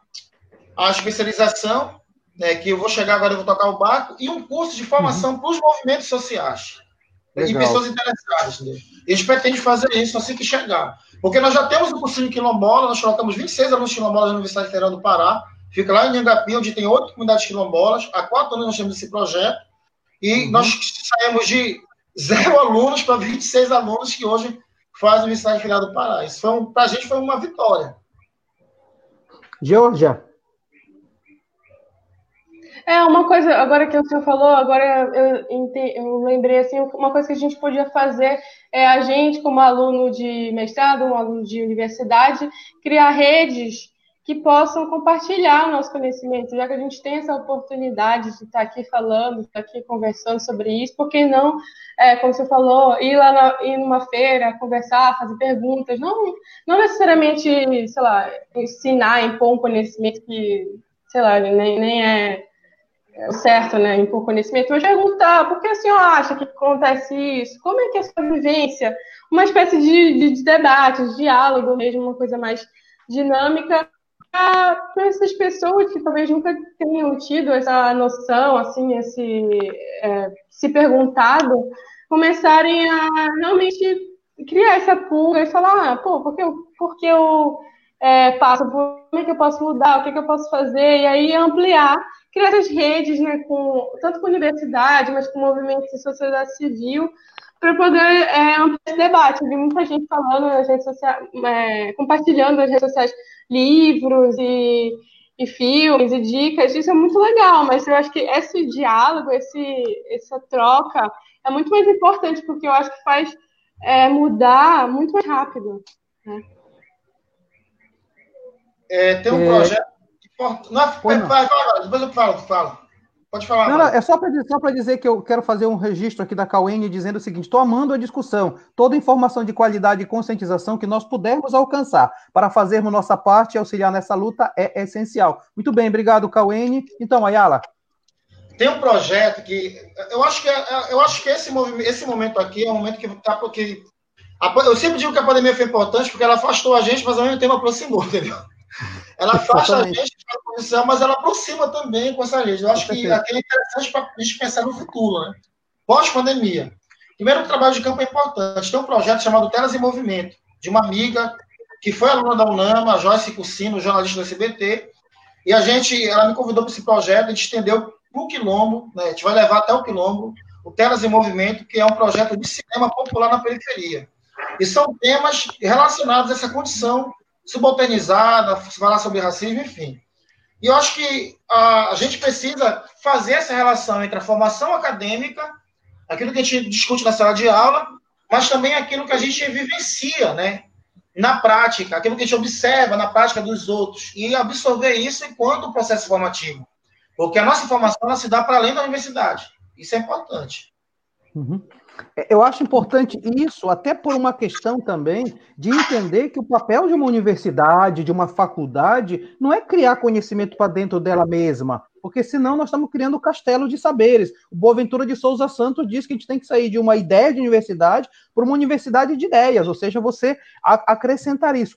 a especialização né, que eu vou chegar agora, eu vou tocar o barco, e um curso de formação uhum. para os movimentos sociais Legal. e pessoas interessadas. Né? E a gente pretende fazer isso assim que chegar. Porque nós já temos o cursinho quilombola, nós colocamos 26 alunos quilombolas na Universidade Federal do Pará, fica lá em Angapi, onde tem oito comunidades quilombolas. Há quatro anos nós temos esse projeto, e uhum. nós saímos de zero alunos para 26 alunos que hoje fazem a Universidade Federal do Pará. Isso um, para a gente foi uma vitória. Georgia, é, uma coisa, agora que o senhor falou, agora eu, eu, lembrei, assim, uma coisa que a gente podia fazer é a gente, como aluno de mestrado, um aluno de universidade, criar redes que possam compartilhar o nosso conhecimento, já que a gente tem essa oportunidade de estar aqui falando, estar aqui conversando sobre isso, por que não, é, como você falou, ir lá na, ir numa feira, conversar, fazer perguntas, não, não necessariamente, sei lá, ensinar, impor um conhecimento que, sei lá, nem, nem é é certo, né, em por conhecimento, mas perguntar por que a senhora acha que acontece isso? Como é que é a sua vivência? Uma espécie de, de, de debate, de diálogo mesmo, uma coisa mais dinâmica para essas pessoas que talvez nunca tenham tido essa noção, assim, esse, é, se perguntado, começarem a realmente criar essa pulga e falar, ah, pô, por que eu, por que eu é, passo, como é que eu posso mudar, o que, é que eu posso fazer, e aí ampliar criar as redes, né, com, tanto com a universidade, mas com movimentos de sociedade civil, para poder é, ampliar esse debate. Eu vi muita gente falando nas redes sociais, é, compartilhando nas redes sociais livros e, e filmes e dicas, isso é muito legal, mas eu acho que esse diálogo, esse, essa troca é muito mais importante, porque eu acho que faz é, mudar muito mais rápido. Né? É, tem um é... projeto não, vai, vai, vai, depois eu falo, falo. Pode falar. Não, não, é só para dizer que eu quero fazer um registro aqui da Cauene dizendo o seguinte: estou amando a discussão. Toda informação de qualidade e conscientização que nós pudermos alcançar para fazermos nossa parte e auxiliar nessa luta é essencial. Muito bem, obrigado, Cauene. Então, Ayala. Tem um projeto que eu acho que é, eu acho que esse movimento, esse momento aqui é um momento que está porque eu sempre digo que a pandemia foi importante porque ela afastou a gente, mas ao mesmo tempo aproximou, entendeu? Ela afasta a gente da posição, mas ela aproxima também com essa gente. Eu acho que aquilo é interessante para a gente pensar no futuro, né? Pós-pandemia. Primeiro, o trabalho de campo é importante. Tem um projeto chamado Telas em Movimento, de uma amiga que foi aluna da UNAMA, a Joyce Cursino, jornalista do SBT, e a gente, ela me convidou para esse projeto, a gente estendeu para o Quilombo, né? a gente vai levar até o Quilombo, o Telas em Movimento, que é um projeto de cinema popular na periferia. E são temas relacionados a essa condição subalternizada, falar sobre racismo, enfim. E eu acho que a, a gente precisa fazer essa relação entre a formação acadêmica, aquilo que a gente discute na sala de aula, mas também aquilo que a gente vivencia, né? Na prática, aquilo que a gente observa na prática dos outros, e absorver isso enquanto processo formativo. Porque a nossa formação se dá para além da universidade. Isso é importante. Uhum. Eu acho importante isso, até por uma questão também de entender que o papel de uma universidade, de uma faculdade, não é criar conhecimento para dentro dela mesma, porque senão nós estamos criando castelo de saberes. O Boaventura de Souza Santos diz que a gente tem que sair de uma ideia de universidade para uma universidade de ideias, ou seja, você acrescentar isso.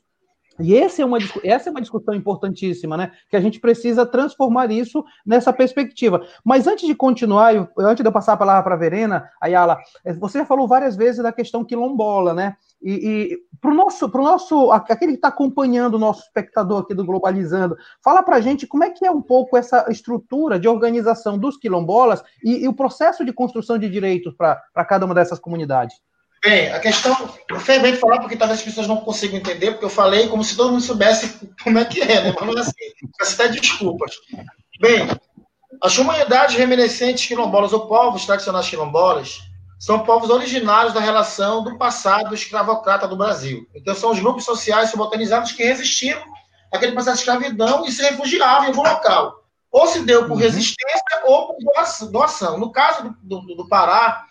E esse é uma, essa é uma discussão importantíssima, né? Que a gente precisa transformar isso nessa perspectiva. Mas antes de continuar, antes de eu passar a palavra para a Verena, Ayala, eh, você já falou várias vezes da questão quilombola, né? E, e para o nosso, pro nosso, aquele que está acompanhando o nosso espectador aqui do Globalizando, fala para a gente como é que é um pouco essa estrutura de organização dos quilombolas e, e o processo de construção de direitos para cada uma dessas comunidades. Bem, a questão, foi bem falar porque talvez as pessoas não consigam entender, porque eu falei como se todo mundo soubesse como é que é, né? Mas não é assim, peço até desculpas. Bem, as humanidades reminiscentes quilombolas ou povos tradicionais quilombolas são povos originários da relação do passado escravocrata do Brasil. Então, são os grupos sociais subalternizados que resistiram àquele processo de escravidão e se refugiavam em algum local. Ou se deu por uhum. resistência ou por doação. No caso do, do, do Pará,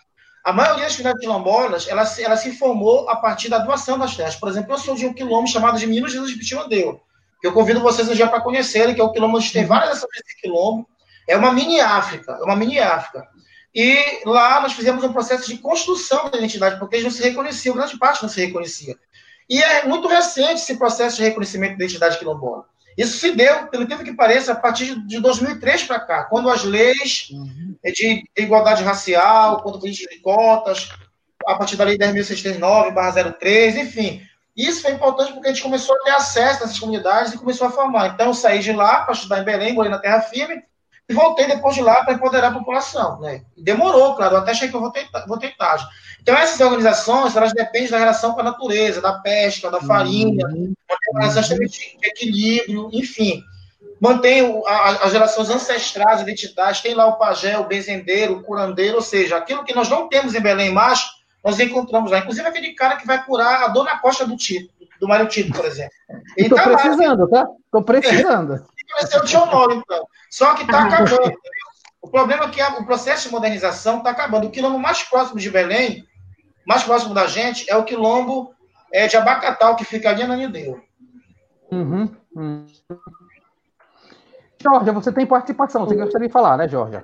a maioria das comunidades quilombolas, ela, ela se formou a partir da doação das terras. Por exemplo, eu sou de um quilombo chamado de Minas Jesus de Pitimandeu, que eu convido vocês um dia para conhecerem, que é o quilombo tem várias ações desse quilombo. É uma mini África, é uma mini África. E lá nós fizemos um processo de construção da identidade, porque eles não se reconheciam, grande parte não se reconhecia. E é muito recente esse processo de reconhecimento da identidade quilombola. Isso se deu, pelo tempo que pareça, a partir de 2003 para cá, quando as leis uhum. de igualdade racial, quando a de cotas, a partir da lei 10.639/03, enfim. Isso foi importante porque a gente começou a ter acesso nessas comunidades e começou a formar. Então, eu saí de lá para estudar em Belém, morei na Terra Firme, e voltei depois de lá para empoderar a população. Né? demorou, claro, até achei que eu vou ter, vou ter tarde. Então, essas organizações, elas dependem da relação com a natureza, da pesca, da farinha, uhum. uma relação de equilíbrio, enfim. Mantém as gerações ancestrais, identidades, tem lá o pajé, o benzendeiro, o curandeiro, ou seja, aquilo que nós não temos em Belém mais, nós encontramos lá. Inclusive aquele cara que vai curar a dor na costa do Tito, do Mário Tito, por exemplo. Estou tá precisando, lá, tá? Estou precisando. Vai ser o Tio então. Só que está acabando. O problema é que o processo de modernização está acabando. O quilombo mais próximo de Belém mais próximo da gente é o quilombo é, de Abacatal, que fica ali na Nideu. Uhum, uhum. Jorge, você tem participação, você gostaria de falar, né, Jorge?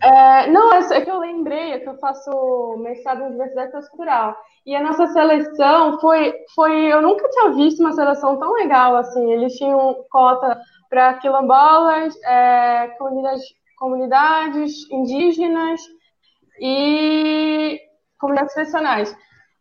É, não, é, é que eu lembrei, é que eu faço mestrado em diversidade cultural. E a nossa seleção foi, foi. Eu nunca tinha visto uma seleção tão legal assim. Eles tinham cota para quilombolas, é, comunidades, comunidades indígenas e comunidades tradicionais.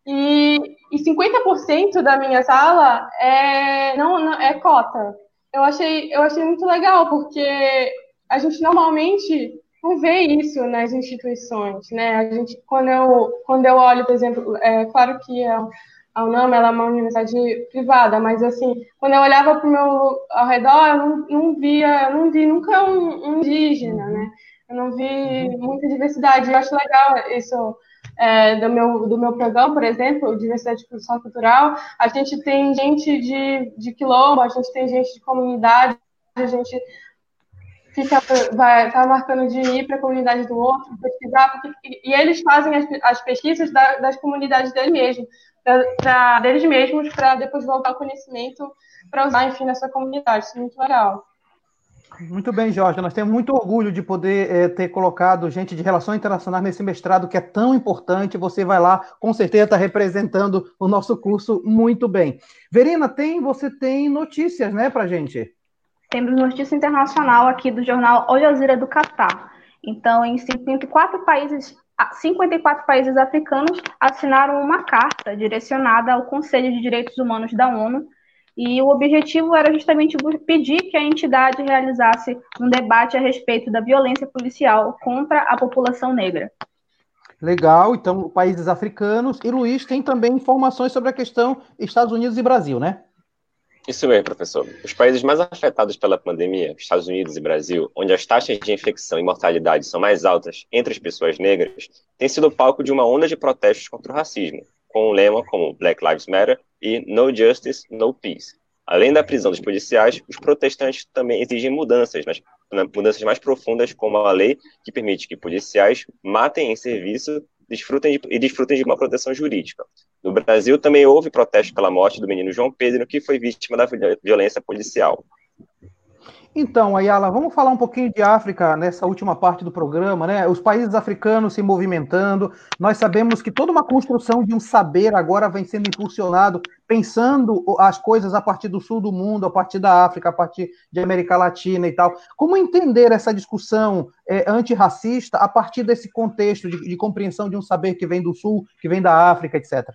E, e 50% da minha sala é, não, não, é cota. Eu achei, eu achei muito legal, porque a gente normalmente não vê isso nas instituições, né? A gente, quando eu, quando eu olho, por exemplo, é claro que a, a UNAM ela é uma universidade privada, mas assim, quando eu olhava para o meu ao redor, eu não, não via, eu não vi nunca um, um indígena, né? Eu não vi muita diversidade. Eu acho legal isso é, do, meu, do meu programa, por exemplo, Diversidade de Produção Cultural, a gente tem gente de, de quilombo, a gente tem gente de comunidade, a gente fica vai tá marcando de ir para a comunidade do outro, pesquisar, porque, e eles fazem as, as pesquisas da, das comunidades deles mesmos, pra, pra deles mesmos, para depois voltar o conhecimento para usar, enfim, nessa comunidade. Isso é muito legal. Muito bem, Jorge. Nós temos muito orgulho de poder é, ter colocado gente de relações internacionais nesse mestrado que é tão importante. Você vai lá, com certeza está representando o nosso curso muito bem. Verina, tem você tem notícias, né, para gente? Temos notícia internacional aqui do jornal Al Jazeera do Catar. Então, em 54 países 54 países africanos assinaram uma carta direcionada ao Conselho de Direitos Humanos da ONU e o objetivo era justamente pedir que a entidade realizasse um debate a respeito da violência policial contra a população negra. Legal, então países africanos. E Luiz tem também informações sobre a questão Estados Unidos e Brasil, né? Isso mesmo, professor. Os países mais afetados pela pandemia, Estados Unidos e Brasil, onde as taxas de infecção e mortalidade são mais altas entre as pessoas negras, têm sido palco de uma onda de protestos contra o racismo, com um lema como Black Lives Matter e No Justice, No Peace. Além da prisão dos policiais, os protestantes também exigem mudanças, nas, mudanças mais profundas, como a lei que permite que policiais matem em serviço desfrutem de, e desfrutem de uma proteção jurídica. No Brasil, também houve protesto pela morte do menino João Pedro, que foi vítima da violência policial. Então, Ayala, vamos falar um pouquinho de África nessa última parte do programa, né? Os países africanos se movimentando. Nós sabemos que toda uma construção de um saber agora vem sendo impulsionado, pensando as coisas a partir do sul do mundo, a partir da África, a partir de América Latina e tal. Como entender essa discussão é, antirracista a partir desse contexto de, de, compreensão de um saber que vem do sul, que vem da África, etc?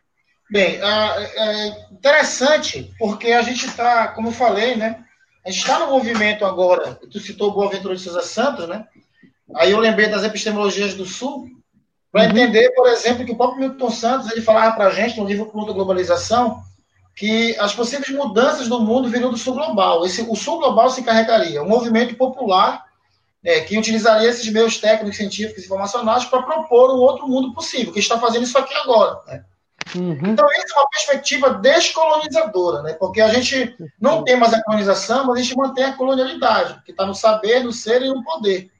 Bem, é interessante, porque a gente está, como eu falei, né? A gente está no movimento agora, tu citou o Boaventura de Souza Santos, né? Aí eu lembrei das epistemologias do Sul, para uhum. entender, por exemplo, que o próprio Milton Santos ele falava para a gente no livro Clube da Globalização que as possíveis mudanças no mundo viriam do Sul Global. Esse, o Sul Global se encarregaria, um movimento popular é, que utilizaria esses meios técnicos, científicos e informacionais para propor um outro mundo possível, que está fazendo isso aqui agora. Né? Uhum. Então, isso é uma perspectiva descolonizadora, né? porque a gente não tem mais a colonização, mas a gente mantém a colonialidade, que está no saber, no ser e no poder.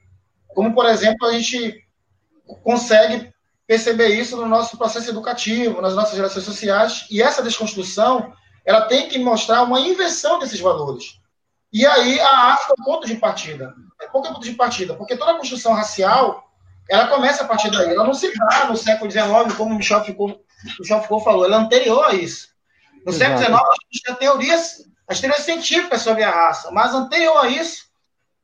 Como, por exemplo, a gente consegue perceber isso no nosso processo educativo, nas nossas relações sociais, e essa desconstrução ela tem que mostrar uma inversão desses valores. E aí a África é o ponto de partida. É qual é o ponto de partida? Porque toda a construção racial ela começa a partir daí. Ela não se dá no século XIX, como o Michel Foucault, Michel Foucault falou, ela é anterior a isso. No Exato. século XIX, a gente tem teorias, as teorias científicas sobre a raça, mas anterior a isso,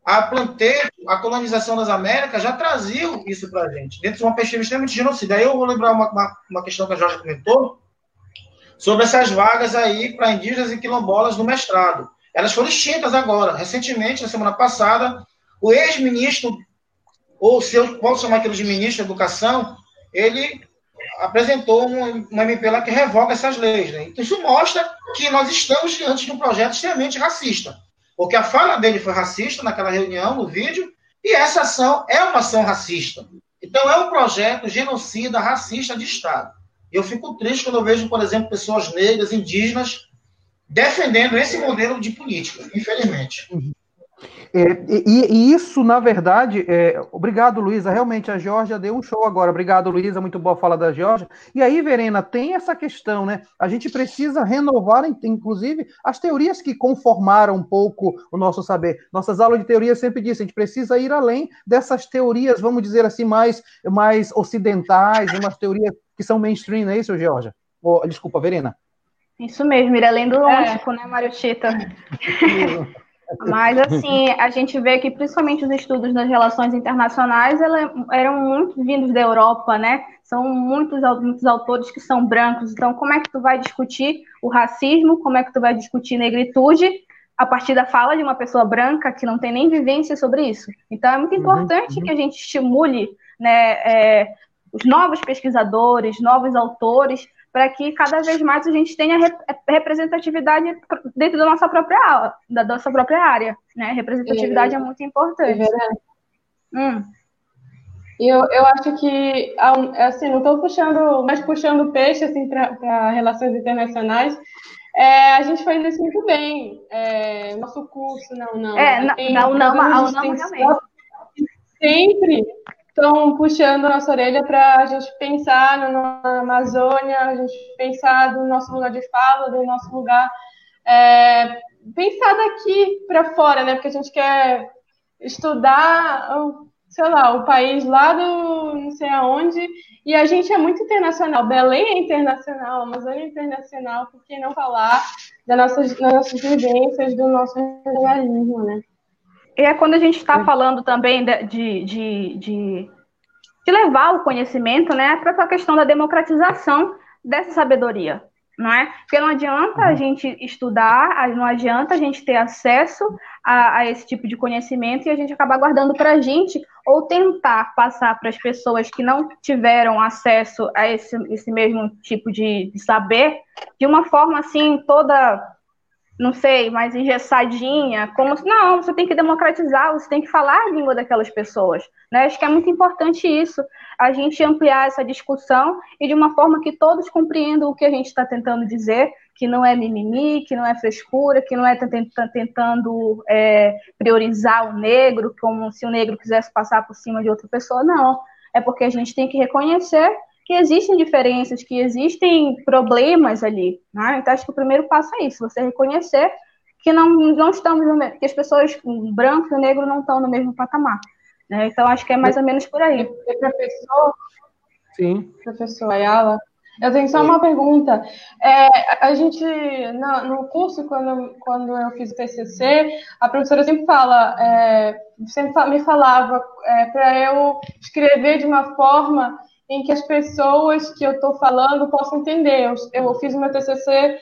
a planteio, a colonização das Américas já trazia isso para a gente, dentro de uma perspectiva extremamente genocida. Aí eu vou lembrar uma, uma, uma questão que a Jorge comentou, sobre essas vagas aí para indígenas e quilombolas no mestrado. Elas foram extintas agora. Recentemente, na semana passada, o ex-ministro ou se eu posso chamar aquilo de ministro da Educação, ele apresentou um, uma MP lá que revoga essas leis. Né? Então, isso mostra que nós estamos diante de um projeto extremamente racista. Porque a fala dele foi racista naquela reunião, no vídeo, e essa ação é uma ação racista. Então, é um projeto genocida, racista de Estado. Eu fico triste quando eu vejo, por exemplo, pessoas negras, indígenas, defendendo esse modelo de política, infelizmente. Uhum. É, e, e, isso, na verdade, é, obrigado, Luísa. Realmente, a Georgia deu um show agora. Obrigado, Luísa. Muito boa fala da Georgia. E aí, Verena, tem essa questão, né? A gente precisa renovar, inclusive, as teorias que conformaram um pouco o nosso saber. Nossas aulas de teoria sempre dizem, a gente precisa ir além dessas teorias, vamos dizer assim, mais, mais ocidentais, umas teorias que são mainstream, não é isso, Georgia? Oh, desculpa, Verena. Isso mesmo, ir além do lógico, é. né, Mário Tita? Mas, assim, a gente vê que principalmente os estudos das relações internacionais eram muito vindos da Europa, né? São muitos, muitos autores que são brancos. Então, como é que tu vai discutir o racismo? Como é que tu vai discutir negritude a partir da fala de uma pessoa branca que não tem nem vivência sobre isso? Então, é muito uhum, importante uhum. que a gente estimule né, é, os novos pesquisadores, novos autores, para que cada vez mais a gente tenha representatividade dentro da nossa própria da nossa própria área, né? Representatividade é, é muito importante. É hum. Eu, eu acho que, assim, não estou puxando, mas puxando peixe, assim, para relações internacionais, é, a gente faz isso muito bem. É, nosso curso, não, não. É, não, não, não, não, realmente. Sempre estão puxando a nossa orelha para a gente pensar na Amazônia, a gente pensar do nosso lugar de fala, do nosso lugar, é, pensar daqui para fora, né? Porque a gente quer estudar, sei lá, o país lá do não sei aonde, e a gente é muito internacional. Belém é internacional, Amazônia é internacional, por que não falar das nossas, das nossas vivências, do nosso regionalismo, né? E é quando a gente está falando também de, de, de, de, levar o conhecimento, né, para a questão da democratização dessa sabedoria não é? Porque não adianta a uhum. gente estudar, não adianta a gente ter acesso a, a esse tipo de conhecimento e a gente acabar guardando para a gente ou tentar passar para as pessoas que não tiveram acesso a esse, esse mesmo tipo de, de saber de uma forma assim toda não sei, mais engessadinha, como não, você tem que democratizar, você tem que falar a língua daquelas pessoas. Né? Acho que é muito importante isso, a gente ampliar essa discussão e de uma forma que todos compreendam o que a gente está tentando dizer, que não é mimimi, que não é frescura, que não é tentando é, priorizar o negro, como se o negro quisesse passar por cima de outra pessoa, não. É porque a gente tem que reconhecer que existem diferenças, que existem problemas ali. Né? Então, acho que o primeiro passo é isso, você reconhecer que não, não estamos no mesmo, que as pessoas brancas e negro não estão no mesmo patamar. Né? Então, acho que é mais ou menos por aí. Professor, Sim. Professor Ayala, eu tenho só uma pergunta. É, a gente, no, no, curso, quando, quando eu fiz o TCC, a professora sempre fala, é, sempre me falava é, para eu escrever de uma forma em que as pessoas que eu estou falando possam entender. Eu, eu fiz o meu TCC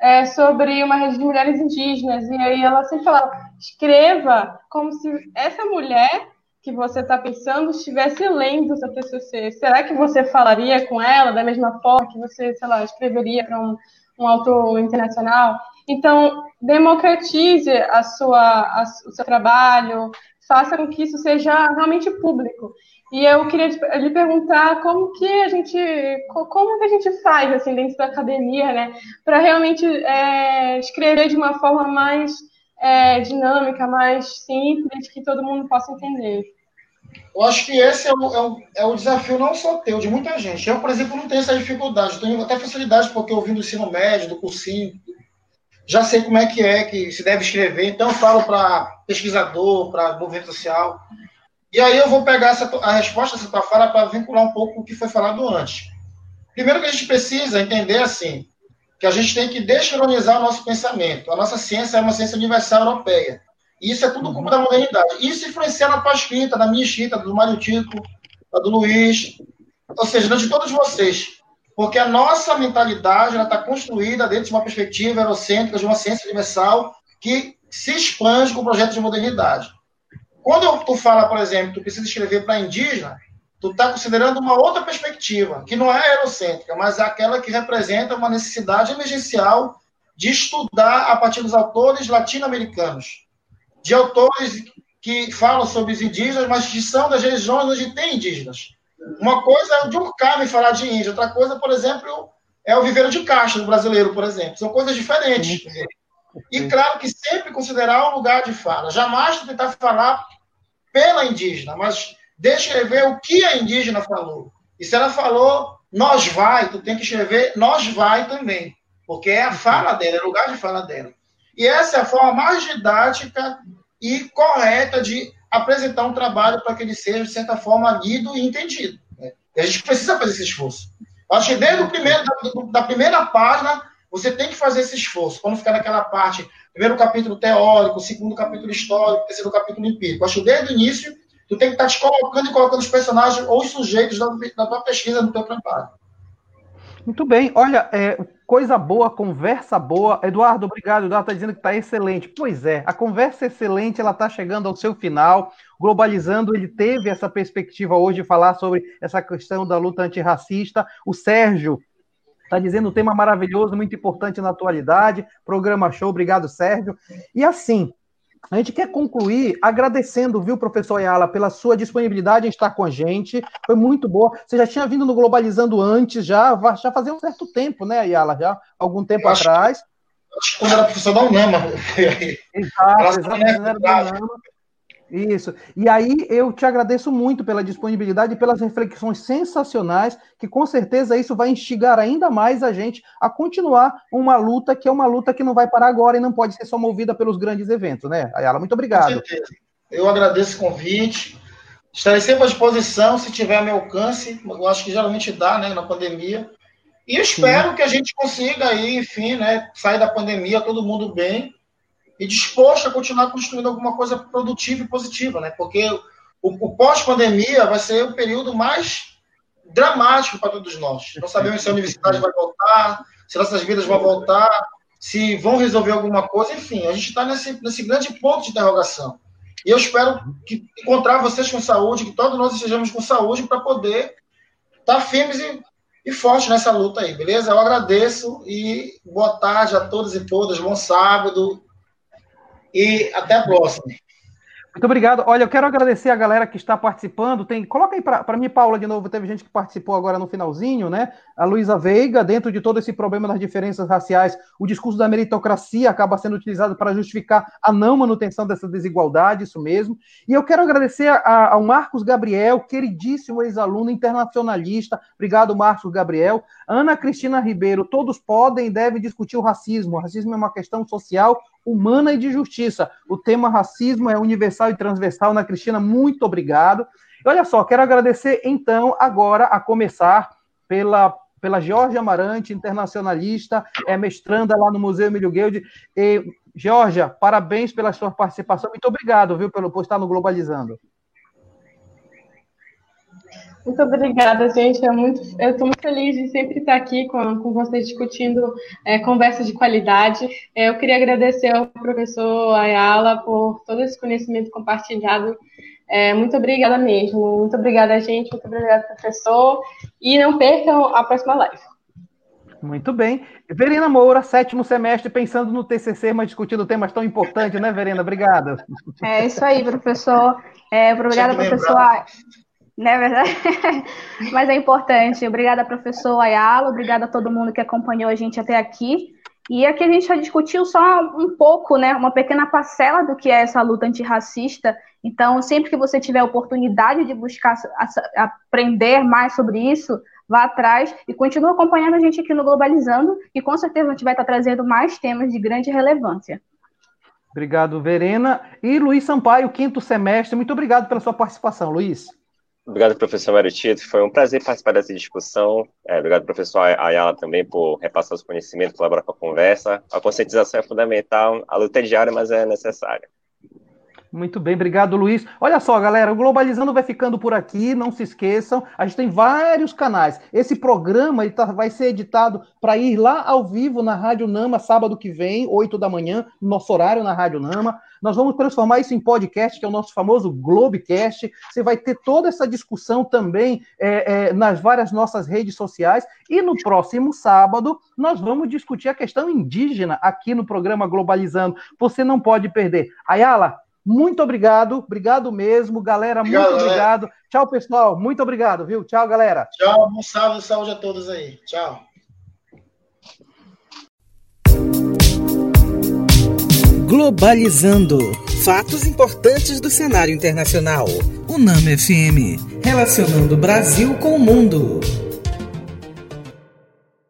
é, sobre uma rede de mulheres indígenas, e aí ela sempre falava, escreva como se essa mulher que você está pensando estivesse lendo o seu TCC. Será que você falaria com ela da mesma forma que você, sei lá, escreveria para um, um autor internacional? Então, democratize a sua, a, o seu trabalho, faça com que isso seja realmente público. E eu queria lhe perguntar como que a gente, como que a gente faz assim dentro da academia, né, para realmente é, escrever de uma forma mais é, dinâmica, mais simples, que todo mundo possa entender. Eu acho que esse é o, é, o, é o desafio não só teu, de muita gente. Eu, por exemplo, não tenho essa dificuldade. Tenho até facilidade porque eu vim do ensino médio, do cursinho, já sei como é que é que se deve escrever. Então, eu falo para pesquisador, para movimento social. E aí eu vou pegar essa, a resposta dessa tua fala para vincular um pouco o que foi falado antes. Primeiro que a gente precisa entender assim, que a gente tem que descolonizar o nosso pensamento. A nossa ciência é uma ciência universal europeia. E isso é tudo culpa da modernidade. Isso influencia na tua escrita, na minha escrita, do Mário Tico, do Luiz, ou seja, de todos vocês. Porque a nossa mentalidade está construída dentro de uma perspectiva eurocêntrica, de uma ciência universal, que se expande com o projeto de modernidade. Quando tu fala, por exemplo, tu precisa escrever para indígena, tu está considerando uma outra perspectiva, que não é eurocêntrica, mas é aquela que representa uma necessidade emergencial de estudar a partir dos autores latino-americanos, de autores que falam sobre os indígenas, mas que são das regiões onde tem indígenas. Uma coisa é o Durkheim falar de índio, outra coisa, por exemplo, é o Viveiro de Castro, brasileiro, por exemplo. São coisas diferentes. E claro que sempre considerar o lugar de fala. Jamais tentar falar pela indígena, mas descrever o que a indígena falou. E se ela falou nós vai, tu tem que escrever nós vai também, porque é a fala dela, é o lugar de fala dela. E essa é a forma mais didática e correta de apresentar um trabalho para que ele seja, de certa forma, lido e entendido. Né? E a gente precisa fazer esse esforço. Acho que desde o primeiro, da, da primeira página, você tem que fazer esse esforço, não ficar naquela parte, primeiro capítulo teórico, segundo capítulo histórico, terceiro capítulo empírico. Acho que desde o início, tu tem que estar tá te colocando e colocando os personagens ou os sujeitos da, da tua pesquisa no teu trabalho. Muito bem. Olha, é, coisa boa, conversa boa. Eduardo, obrigado. Eduardo está dizendo que está excelente. Pois é, a conversa é excelente, ela está chegando ao seu final. Globalizando, ele teve essa perspectiva hoje de falar sobre essa questão da luta antirracista. O Sérgio Está dizendo um tema maravilhoso, muito importante na atualidade. Programa show, obrigado, Sérgio. E assim, a gente quer concluir agradecendo, viu, professor Ayala, pela sua disponibilidade em estar com a gente. Foi muito boa. Você já tinha vindo no Globalizando antes, já, já fazia um certo tempo, né, Ayala? Já algum tempo atrás. acho que quando era professor da UNAMA. Exato, exato. Era da UNAMA. Isso. E aí eu te agradeço muito pela disponibilidade e pelas reflexões sensacionais, que com certeza isso vai instigar ainda mais a gente a continuar uma luta que é uma luta que não vai parar agora e não pode ser só movida pelos grandes eventos, né, Ayala? Muito obrigado. Eu agradeço o convite. Estarei sempre à disposição, se tiver a meu alcance. Eu acho que geralmente dá, né, na pandemia. E espero Sim. que a gente consiga aí, enfim, né, sair da pandemia todo mundo bem e disposto a continuar construindo alguma coisa produtiva e positiva, né? Porque o, o pós-pandemia vai ser o período mais dramático para todos nós. Não sabemos se a universidade vai voltar, se nossas vidas vão voltar, se vão resolver alguma coisa, enfim, a gente está nesse, nesse grande ponto de interrogação. E eu espero que, encontrar vocês com saúde, que todos nós estejamos com saúde para poder estar tá firmes e, e fortes nessa luta aí, beleza? Eu agradeço e boa tarde a todos e todas, bom sábado e até a próxima. Muito obrigado. Olha, eu quero agradecer a galera que está participando. Tem, coloca aí para mim, Paula, de novo. Teve gente que participou agora no finalzinho, né? A Luísa Veiga, dentro de todo esse problema das diferenças raciais, o discurso da meritocracia acaba sendo utilizado para justificar a não manutenção dessa desigualdade, isso mesmo. E eu quero agradecer a, ao Marcos Gabriel, queridíssimo ex-aluno internacionalista. Obrigado, Marcos Gabriel. Ana Cristina Ribeiro, todos podem e devem discutir o racismo. O racismo é uma questão social humana e de justiça. O tema racismo é universal e transversal. Ana Cristina, muito obrigado. E olha só, quero agradecer então agora a começar pela pela Georgia Amarante, internacionalista, é mestranda lá no Museu Emílio Guilde. E, Georgia, parabéns pela sua participação. Muito obrigado, viu, pelo, por estar no Globalizando. Muito obrigada, gente. É muito, eu estou muito feliz de sempre estar aqui com, com vocês discutindo é, conversas de qualidade. É, eu queria agradecer ao professor Ayala por todo esse conhecimento compartilhado. É, muito obrigada mesmo. Muito obrigada, gente. Muito obrigada, professor. E não percam a próxima live. Muito bem. Verena Moura, sétimo semestre, pensando no TCC, mas discutindo temas tão importantes, né, Verena? Obrigada. É isso aí, professor. É, obrigada, professor não é verdade? Mas é importante. Obrigada, professor Ayala, obrigada a todo mundo que acompanhou a gente até aqui. E aqui a gente já discutiu só um pouco, né, uma pequena parcela do que é essa luta antirracista. Então, sempre que você tiver a oportunidade de buscar aprender mais sobre isso, vá atrás e continue acompanhando a gente aqui no Globalizando, e com certeza a gente vai estar trazendo mais temas de grande relevância. Obrigado, Verena. E Luiz Sampaio, quinto semestre, muito obrigado pela sua participação, Luiz. Obrigado, professor Mário Tito. Foi um prazer participar dessa discussão. É, obrigado, professor Ayala, também, por repassar os conhecimentos, colaborar com a conversa. A conscientização é fundamental, a luta é diária, mas é necessária. Muito bem, obrigado, Luiz. Olha só, galera, o Globalizando vai ficando por aqui, não se esqueçam, a gente tem vários canais. Esse programa ele tá, vai ser editado para ir lá ao vivo na Rádio Nama, sábado que vem, 8 da manhã, nosso horário na Rádio Nama. Nós vamos transformar isso em podcast, que é o nosso famoso Globecast. Você vai ter toda essa discussão também é, é, nas várias nossas redes sociais. E no próximo sábado, nós vamos discutir a questão indígena aqui no programa Globalizando. Você não pode perder. Ayala, muito obrigado, obrigado mesmo, galera, obrigado, muito obrigado. Galera. Tchau, pessoal, muito obrigado, viu? Tchau, galera. Tchau, bom sábado, saúde a todos aí. Tchau. Globalizando. Fatos importantes do cenário internacional. UNAM FM. Relacionando o Brasil com o mundo.